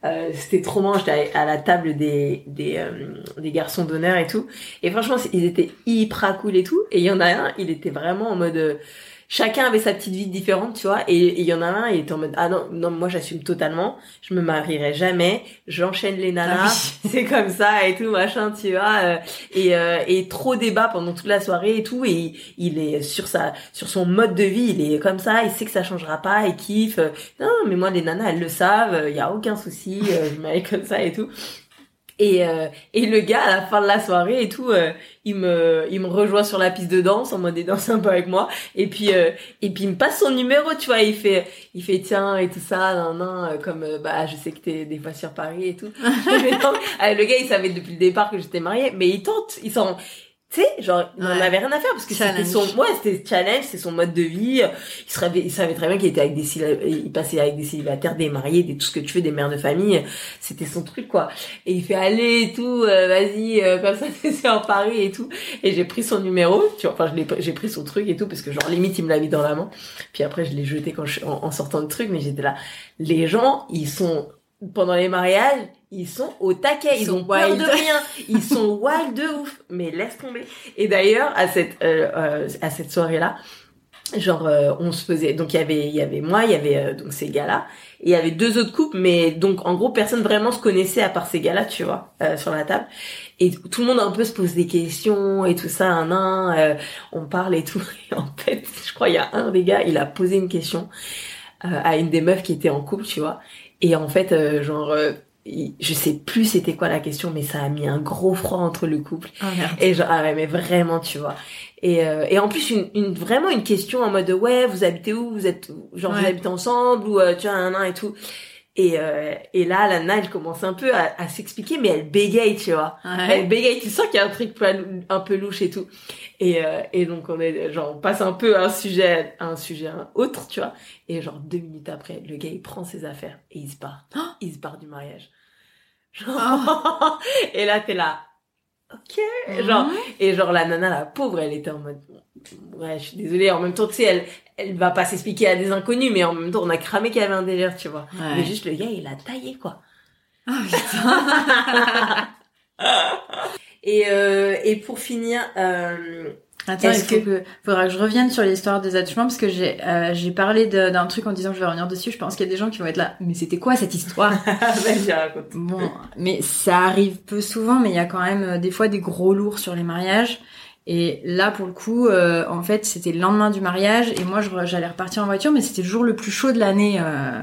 euh c'était trop marrant. J'étais à la table des des, euh, des garçons d'honneur et tout. Et franchement, ils étaient hyper cool et tout. Et il y en a un, il était vraiment en mode euh, chacun avait sa petite vie différente, tu vois. Et il y en a un, il était en mode ah non non moi j'assume totalement, je me marierai jamais, j'enchaîne les nanas, ah <laughs> c'est comme ça et tout machin, tu vois. Euh, et euh, et trop débat pendant toute la soirée et tout. Et il, est sur sa sur son mode de vie, il est comme ça, il sait que ça changera pas, il kiffe. Non mais moi les nanas elles le savent, il y a aucun souci, je me comme ça et tout. Et, euh, et le gars, à la fin de la soirée et tout, euh, il me il me rejoint sur la piste de danse en mode il danse un peu avec moi. Et puis euh, et puis il me passe son numéro, tu vois. Il fait il fait tiens et tout ça, nan, nan, comme bah je sais que t'es des fois sur Paris et tout. <laughs> <laughs> le gars il savait depuis le départ que j'étais mariée, mais il tente, il s'en tu sais genre il avait rien à faire parce que c'était son ouais c'était challenge c'est son mode de vie. Il se il savait très bien qu'il était avec des il passait avec des célibataires des mariés des tout ce que tu fais des mères de famille. C'était son truc quoi. Et il fait aller et tout euh, vas-y euh, comme ça <laughs> c'est en Paris et tout. Et j'ai pris son numéro tu vois enfin j'ai pris son truc et tout parce que genre limite il me l'a mis dans la main. Puis après je l'ai jeté quand je, en, en sortant de truc mais j'étais là. Les gens ils sont pendant les mariages, ils sont au taquet, ils, ont peur de rien, ils sont <laughs> wild de ouf, mais laisse tomber. Et d'ailleurs, à cette euh, euh à cette soirée-là, genre euh, on se faisait donc il y avait il y avait moi, il y avait euh, donc ces gars-là, et il y avait deux autres couples, mais donc en gros personne vraiment se connaissait à part ces gars-là, tu vois, sur la table. Et tout le monde un peu se pose des questions et tout ça, un un, on parle et tout. <laughs> Et en fait, je crois il y a un des gars, il a posé une question à une des meufs qui était en couple, tu vois. Et en fait, euh, genre, euh, je sais plus c'était quoi la question, mais ça a mis un gros froid entre le couple. Oh, et genre, ah ouais, mais vraiment, tu vois. Et, euh, et en plus, une, une, vraiment une question en mode, ouais, vous habitez où? Vous êtes, genre, vous habitez ensemble ou tu vois, un an et tout. Et, euh, et là, la nage commence un peu à, à s'expliquer, mais elle bégaye, tu vois. Elle bégaye, tu sens qu'il y a un truc un peu louche et tout. Et, euh, et donc, on est, genre, on passe un peu à un sujet, à un sujet autre, tu vois. Et genre, deux minutes après, le gars, il prend ses affaires et il se part. Oh il se part du mariage. Genre... et là, t'es là. Ok. Genre, mhm. et genre, la nana, la pauvre, elle était en mode, ouais, je suis désolée. En même temps, tu sais, elle, elle va pas s'expliquer à des inconnus, mais en même temps, on a cramé qu'il y avait un délire, tu vois. Mais juste le gars, il a taillé, quoi. Ah, putain. <laughs> et, euh, et pour finir, euh, Attends, il faut que... faudra que je revienne sur l'histoire des attachements parce que j'ai euh, j'ai parlé d'un truc en disant que je vais revenir dessus. Je pense qu'il y a des gens qui vont être là. Mais c'était quoi cette histoire <laughs> Bon, mais ça arrive peu souvent, mais il y a quand même euh, des fois des gros lourds sur les mariages. Et là, pour le coup, euh, en fait, c'était le lendemain du mariage et moi, j'allais repartir en voiture, mais c'était le jour le plus chaud de l'année euh,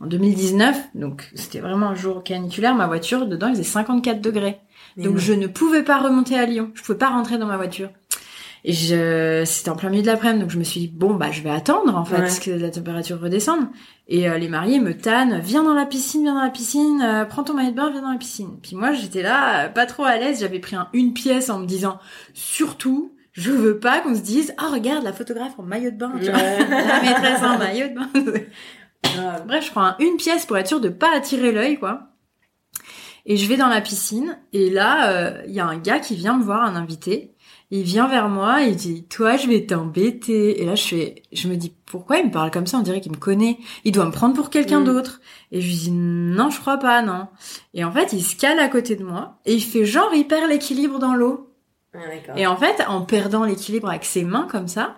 en 2019. Donc, c'était vraiment un jour caniculaire. Ma voiture, dedans, il faisait 54 degrés. donc, je ne pouvais pas remonter à Lyon. Je pouvais pas rentrer dans ma voiture. Et je, c'était en plein milieu de l'après-midi, donc je me suis dit bon bah je vais attendre en fait que la température redescende. Et euh, les mariés me tannent, viens dans la piscine, viens dans la piscine, euh, prends ton maillot de bain, viens dans la piscine. Puis moi j'étais là, pas trop à l'aise, j'avais pris un, une pièce en me disant surtout je veux pas qu'on se dise oh regarde la photographe en maillot de bain, tu vois, <laughs> la maîtresse en maillot de bain. <laughs> Bref, je prends une pièce pour être sûr de pas attirer l'œil quoi. Et je vais dans la piscine et là euh, il y a un gars qui vient me voir, un invité il vient vers moi, il dit "Toi, je vais t'embêter." Et là, je fais je me dis "Pourquoi il me parle comme ça? On dirait qu'il me connaît. Il doit me prendre pour quelqu'un mm. d'autre." Et je lui dis "Non, je crois pas, non." Et en fait, il se cale à côté de moi et il fait genre il perd l'équilibre dans l'eau. Ah, et en fait, en perdant l'équilibre avec ses mains comme ça,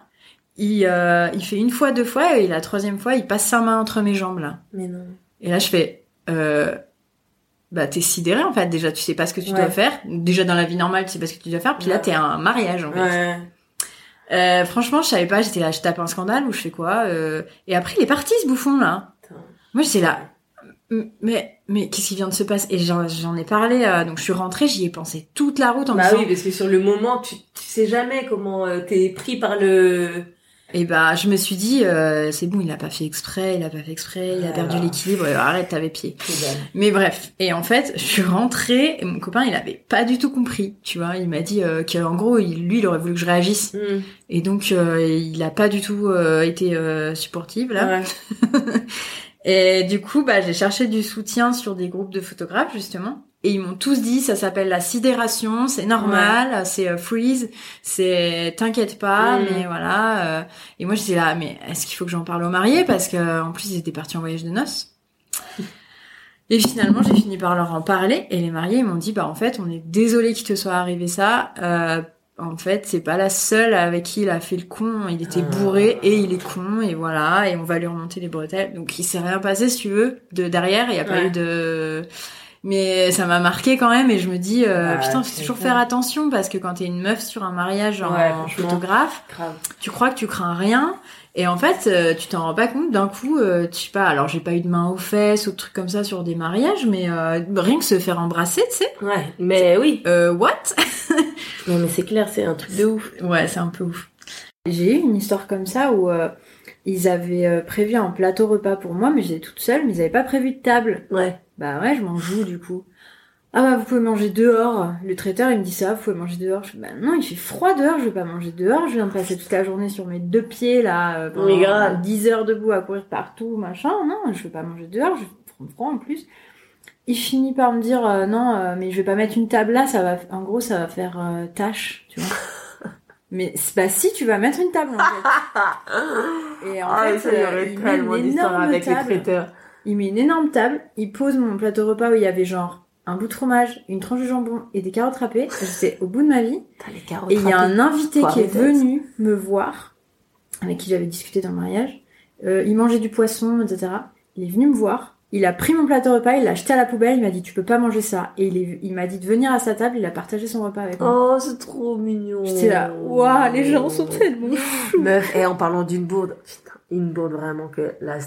il, euh, il fait une fois, deux fois, et la troisième fois, il passe sa main entre mes jambes là. Mais non. Et là, je fais, euh, bah t'es sidéré en fait. Déjà, tu sais pas ce que tu dois faire. Déjà dans la vie normale, tu sais pas ce que tu dois faire. Puis là, t'es un mariage en fait. Euh, franchement, je savais pas. J'étais là, je tape un scandale ou je fais quoi. Euh... Et après, il est parti ce bouffon là. Moi, j'étais là. Mais mais qu'est-ce qui vient de se passer? Et j'en ai parlé. Euh, donc je suis rentrée, j'y ai pensé toute la route en bah oui, parce que sur le moment, tu, tu sais jamais comment euh, t'es pris par le et bah, je me suis dit, euh, c'est bon, il a pas fait exprès, il a pas fait exprès, il a perdu l'équilibre, arrête, t'avais pied. Mais bref. Et en fait, je suis rentrée, et mon copain, il avait pas du tout compris, tu vois. Il m'a dit euh, qu'en gros, il, lui, il aurait voulu que je réagisse. Hmm. Et donc, euh, il a pas du tout euh, été euh, supportive, là. <laughs> et du coup, bah, j'ai cherché du soutien sur des groupes de photographes, justement. Et ils m'ont tous dit, ça s'appelle la sidération, c'est normal, c'est euh, freeze, c'est t'inquiète pas, mm. mais voilà. Euh. et moi j'étais là, mais est-ce qu'il faut que j'en parle aux mariés? Parce que en plus ils étaient partis en voyage de noces. <laughs> Et finalement j'ai fini par leur en parler et les mariés ils m'ont dit, bah en fait on est désolé qu'il te soit arrivé ça. Euh, en fait, c'est pas la seule avec qui il a fait le con. Il était bourré et il est con et voilà. Et on va lui remonter les bretelles. Donc il s'est rien passé, si tu veux, de derrière. Il y a pas eu de mais ça m'a marqué quand même et je me dis euh, putain faut toujours faire attention parce que quand t'es une meuf sur un mariage en photographe tu crois que tu crains rien et en fait euh, tu t'en rends pas compte. D'un coup euh, tu sais pas alors j'ai pas eu de main aux fesses ou de trucs comme ça sur des mariages mais euh, rien que se faire embrasser tu sais. Ouais mais oui. Euh, what? <laughs> Non mais c'est clair c'est un truc de ouf. Ouais c'est un peu ouf. J'ai eu une histoire comme ça où ils avaient prévu un plateau repas pour moi mais j'étais toute seule mais ils avaient pas prévu de table. Ouais bah ouais, je m'en joue du coup. Ah bah vous pouvez manger dehors. Le traiteur il me dit ça, vous pouvez manger dehors. Je fais bah non, il fait froid dehort, je vais pas manger dehors. Je viens de passer toute la journée sur mes deux pieds là, euh, pendant 10 heures debout à courir partout, machin. Non, je vais pas manger dehors, je vais froid en plus. Il finit par me dire euh, non, euh, mais je vais pas mettre une table là, ça va, en gros ça va faire euh, tâche, tu vois. <laughs> mais bah si tu vas mettre une table en fait. <laughs> Et en ah, fait, il met une énorme avec table. les traiteurs il met une énorme table, il pose mon plateau repas où il y avait genre un bout de fromage, une tranche de jambon et des carottes râpées. J'étais au bout de ma vie. et il y a un invité qui est venu me voir, avec qui j'avais discuté dans le mariage. Euh, il mangeait du poisson, etc. Il est venu me voir. Il a pris mon plateau repas, il l'a jeté à la poubelle, il m'a dit tu peux pas manger ça. Et il, est, il m'a dit de venir à sa table, il a partagé son repas avec moi. Oh, c'est trop mignon. J'étais là, waouh, les gens sont tellement <gasps> chou. Meuf, et en parlant d'une bourde, putain, une bourde vraiment que là,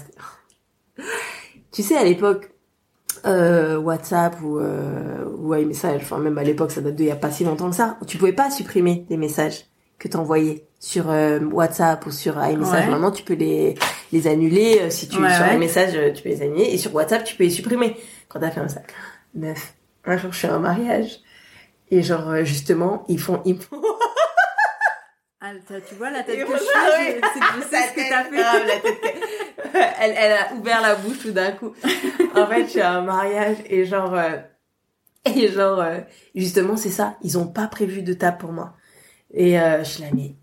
tu sais, à l'époque, euh, WhatsApp ou euh, ou iMessage, enfin même à l'époque, ça date d'il y a pas si longtemps que ça, tu pouvais pas supprimer les messages que t'envoyais sur euh, WhatsApp ou sur iMessage. Vraiment, tu peux les les annuler euh, si tu sur ouais. iMessage, euh, tu peux les annuler et sur WhatsApp, tu peux les supprimer quand t'as fait un sac. Neuf. Un jour, je suis à un mariage et genre justement, ils font ils font ah, tu vois la tête que je fais, c'est que je sais ce que t'as fait. <laughs> elle, elle a ouvert la bouche tout d'un coup. en fait, je suis à un mariage et genre, euh, et genre, euh, justement, c'est ça. Ils ont pas prévu de table pour moi. Et euh, je là, mais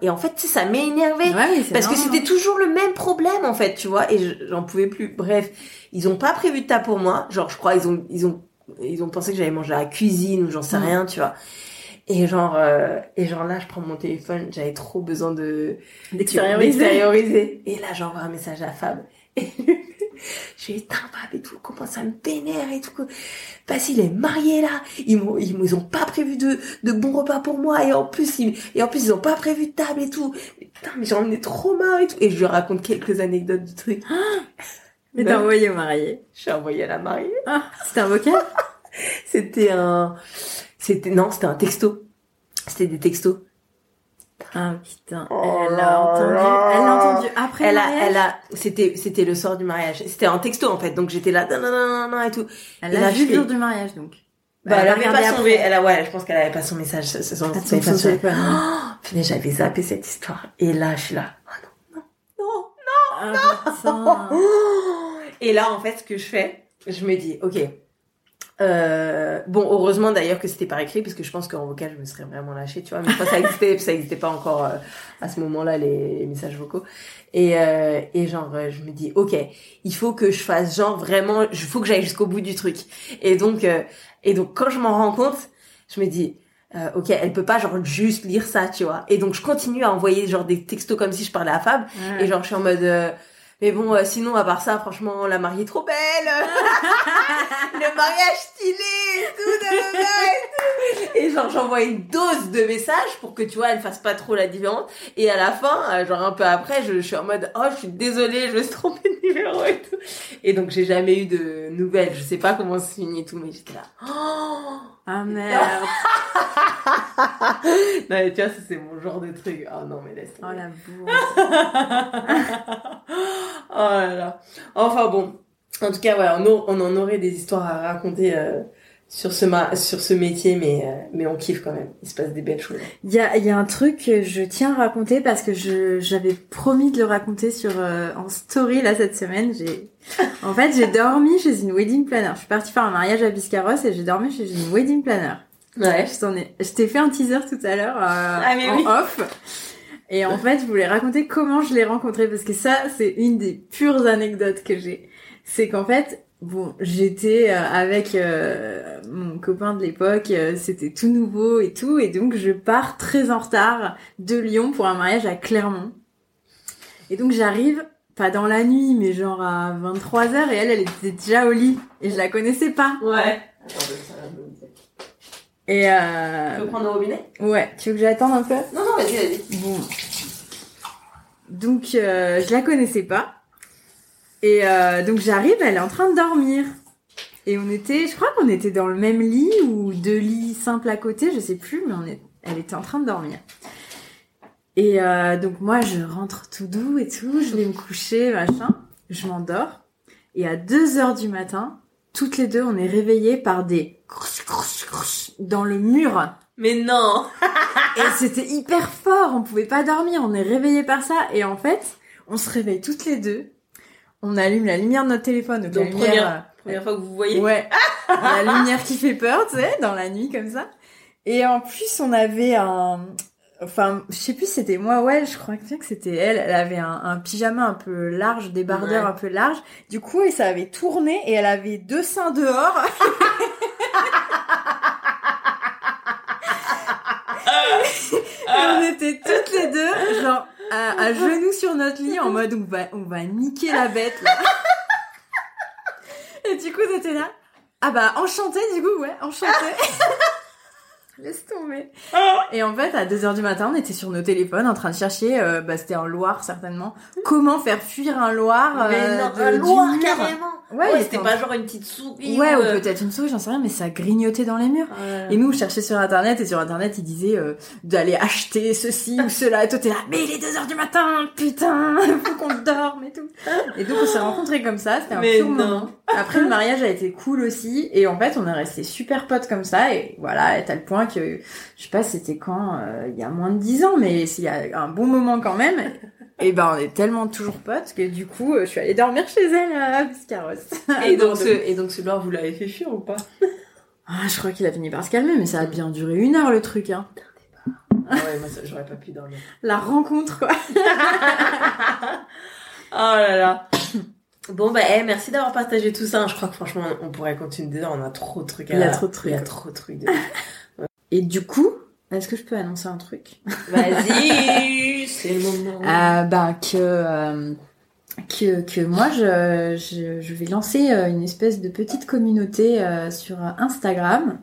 et en fait, ça m'a énervé parce que c'était toujours le même problème en fait, tu vois. Et j'en pouvais plus. Bref, ils ont pas prévu de table pour moi. Genre, je crois ils ont ils ont ils ont pensé que j'allais manger à la cuisine ou j'en sais rien, tu vois. Et genre, euh, et genre là, je prends mon téléphone, j'avais trop besoin de d'extérioriser. Et là, j'envoie un message à Fab. <laughs> Et je lui Fab et tout, comment ça me pénère et tout. Parce qu'il est marié là, ils m'ont, ils, ont pas prévu de, de bons repas pour moi et en plus, ils, et en plus, ils ont pas prévu de table et tout. Putain, mais j'en ai trop marre et tout. Et je lui raconte quelques anecdotes du truc. <laughs> mais t'as envoyé au marié. Je suis envoyé à la mariée. Ah, c'était un vocal? <laughs> c'était un, c'était non, c'était un texto. C'était des textos. Ah putain, oh elle l'a entendu, elle l'a entendu après elle le a, elle a, c'était, c'était le soir du mariage. C'était un texto en fait, donc j'étais là, non, non, non, non, et tout. Elle l'a vu le jour du mariage donc. Bah, elle, avait pas son, elle a, ouais, je pense qu'elle avait pas son message, son, son, son téléphone. Oh, <gasps> j'avais zappé cette histoire. Et là, je suis là, oh non, non, non, non, ah, non. <laughs> Et là, en fait, ce que je fais, je me dis, ok, euh, bon, heureusement d'ailleurs que c'était par écrit, parce que je pense qu'en vocal, je me serais vraiment lâchée, tu vois. Mais je ça existait, ça existait pas encore euh, à ce moment-là, les, messages vocaux. Et, euh, et genre, euh, je me dis, ok, il faut que je fasse genre vraiment, il faut que j'aille jusqu'au bout du truc. Et donc, et donc quand je m'en rends compte, je me dis, ok, elle peut pas genre juste lire ça, tu vois. Et donc je continue à envoyer genre des textos comme si je parlais à Fab. Et genre je suis en mode Mais bon, euh, sinon, à part ça, franchement, la mariée est trop belle. <laughs> le mariage stylé, tout, de et genre, j'envoie une dose de messages pour que, tu vois, elle fasse pas trop la différence. Et à la fin, euh, genre un peu après, je, suis en mode, oh, je suis désolée, je me suis trompée de numéro et tout. Et donc, j'ai jamais eu de nouvelles. Je sais pas comment se finit tout, mais j'étais là, oh ah merde. <laughs> non mais tu vois, c'est mon genre de truc. Oh non mais laisse. Oh la boue. <laughs> oh là là. Enfin bon. En tout cas, ouais, on, on en aurait des histoires à raconter euh, sur ce sur ce métier, mais euh, mais on kiffe quand même. Il se passe des belles choses. Il y a il y a un truc que je tiens à raconter parce que je j'avais promis de le raconter sur euh, en story là cette semaine. J'ai <laughs> en fait j'ai dormi chez une wedding planner. Je suis partie faire un mariage à Biscarrosse et j'ai dormi chez une wedding planner. Ouais. Je t'en ai je t'ai fait un teaser tout à l'heure ah, en off. Et en fait, je voulais raconter comment je l'ai rencontré parce que ça, c'est une des pures anecdotes que j'ai. C'est qu'en fait, Bon, j'étais euh, avec euh, mon copain de l'époque, euh, c'était tout nouveau et tout, et donc je pars très en retard de Lyon pour un mariage à Clermont. Et donc j'arrive, pas dans la nuit, mais genre à 23h, et elle, elle était déjà au lit, et je la connaissais pas. Ouais. Et euh... Tu veux prendre le robinet? Ouais, tu veux que j'attende un peu? Non, non, vas-y, vas-y. Bon. Donc, je la connaissais pas. Et euh, donc j'arrive, elle est en train de dormir. Et on était, je crois qu'on était dans le même lit ou deux lits simples à côté, je sais plus, mais on est, elle était en train de dormir. Et euh, donc moi je rentre tout doux et tout, je vais me coucher, machin, je m'endors. Et à 2 heures du matin, toutes les deux, on est réveillées par des dans le mur. Mais non Et c'était hyper fort, on pouvait pas dormir, on est réveillées par ça. Et en fait, on se réveille toutes les deux on allume la lumière de notre téléphone. Donc, la première, euh, première fois que vous voyez. Ouais. <laughs> la lumière qui fait peur, tu sais, dans la nuit comme ça. Et en plus, on avait un, enfin, je sais plus si c'était moi ouais, je crois que c'était elle. Elle avait un, pyjama un peu large, des bardeurs un peu larges. Du coup, et ça avait tourné et elle avait deux seins dehors. <laughs> on était toutes les deux, genre, à, genoux sur notre lit en mode on va, on va niquer la bête là. Et du coup, t'étais là. Ah bah, enchanté du coup, ouais, enchanté. <laughs> Laisse tomber. Et en fait, à 2h du matin, on était sur nos téléphones en train de chercher, euh, bah c'était un Loir certainement, comment faire fuir un Loir. Mais non, euh, un Loir carrément. Ouais, c'était pas genre une petite souris. Ouais, ou, euh, peut-être une souris, j'en sais rien, mais ça grignotait dans les murs. Et nous, on cherchait sur internet, et sur internet, ils disaient euh, d'aller acheter ceci ou cela, et toi t'es là, mais il est 2 heures du matin, putain, <laughs> faut qu'on dorme et tout. Et donc on s'est rencontrés comme ça, c'était un mais moment. Après, le mariage a été cool aussi, et en fait, on est restés super potes comme ça, et voilà, à tel point que, je sais pas, c'était quand, euh, il y a moins de 10 ans, mais il y a un bon moment quand même. <laughs> Et ben, on est tellement toujours potes que du coup, euh, je suis allée dormir chez elle à Biscarros. <laughs> <laughs> Et donc, ce, et donc celui-là, vous l'avez fait fuir ou pas? Ah, je crois qu'il a fini par se calmer, mais ça a bien duré une heure le truc, hein. Ah ouais, moi, j'aurais pas pu dormir. La rencontre, quoi. oh là là. Bon bah eh, merci d'avoir partagé tout ça. Je crois que franchement on pourrait continuer On a trop de trucs à Il y a trop de trucs. Il y a trop de trucs. <laughs> Et du coup, est-ce que je peux annoncer un truc? Vas-y, <laughs> c'est le moment. Euh, ben que euh, que que moi je, je, je vais lancer euh, une espèce de petite communauté euh, sur Instagram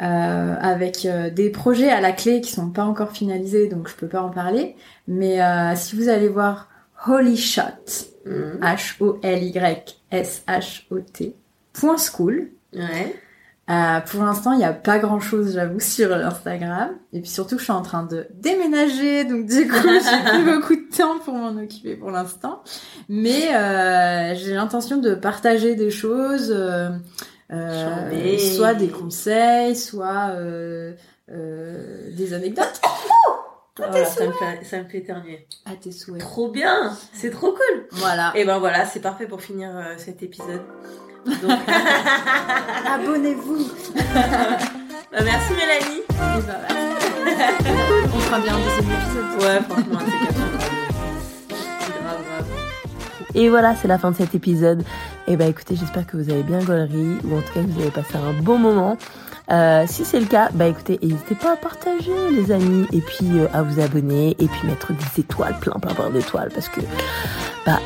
euh, avec des projets à la clé qui sont pas encore finalisés donc je peux pas en parler. Mais si vous allez voir Holy Shot, H O L Y S H O T .school. Ouais. Euh, pour l'instant, il n'y a pas grand-chose, j'avoue, sur Instagram. Et puis surtout, je suis en train de déménager, donc du coup, <laughs> j'ai plus beaucoup de temps pour m'en occuper pour l'instant. Mais euh, j'ai l'intention de partager des choses, euh, euh soit des conseils, soit euh, euh, des anecdotes. Voilà, ça, me fait, ça me fait éternuer. À tes souhaits. Trop bien, c'est trop cool. Voilà. Et ben voilà, c'est parfait pour finir cet épisode. <laughs> Abonnez-vous. <laughs> bah, merci Mélanie. Et bah, <laughs> On fera bien un deuxième épisode. Ouais, franchement, c'est Et voilà, c'est la fin de cet épisode. Et bah écoutez, j'espère que vous avez bien gaulerie, ou en tout cas que vous avez passé un bon moment. Euh, si c'est le cas, bah écoutez, n'hésitez pas à partager les amis, et puis euh, à vous abonner, et puis mettre des étoiles, plein plein plein d'étoiles, parce que bah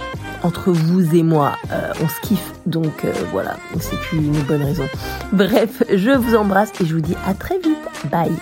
entre vous et moi, euh, on se kiffe. Donc voilà, c'est plus une bonne raison. Bref, je vous embrasse et je vous dis à très vite. Bye.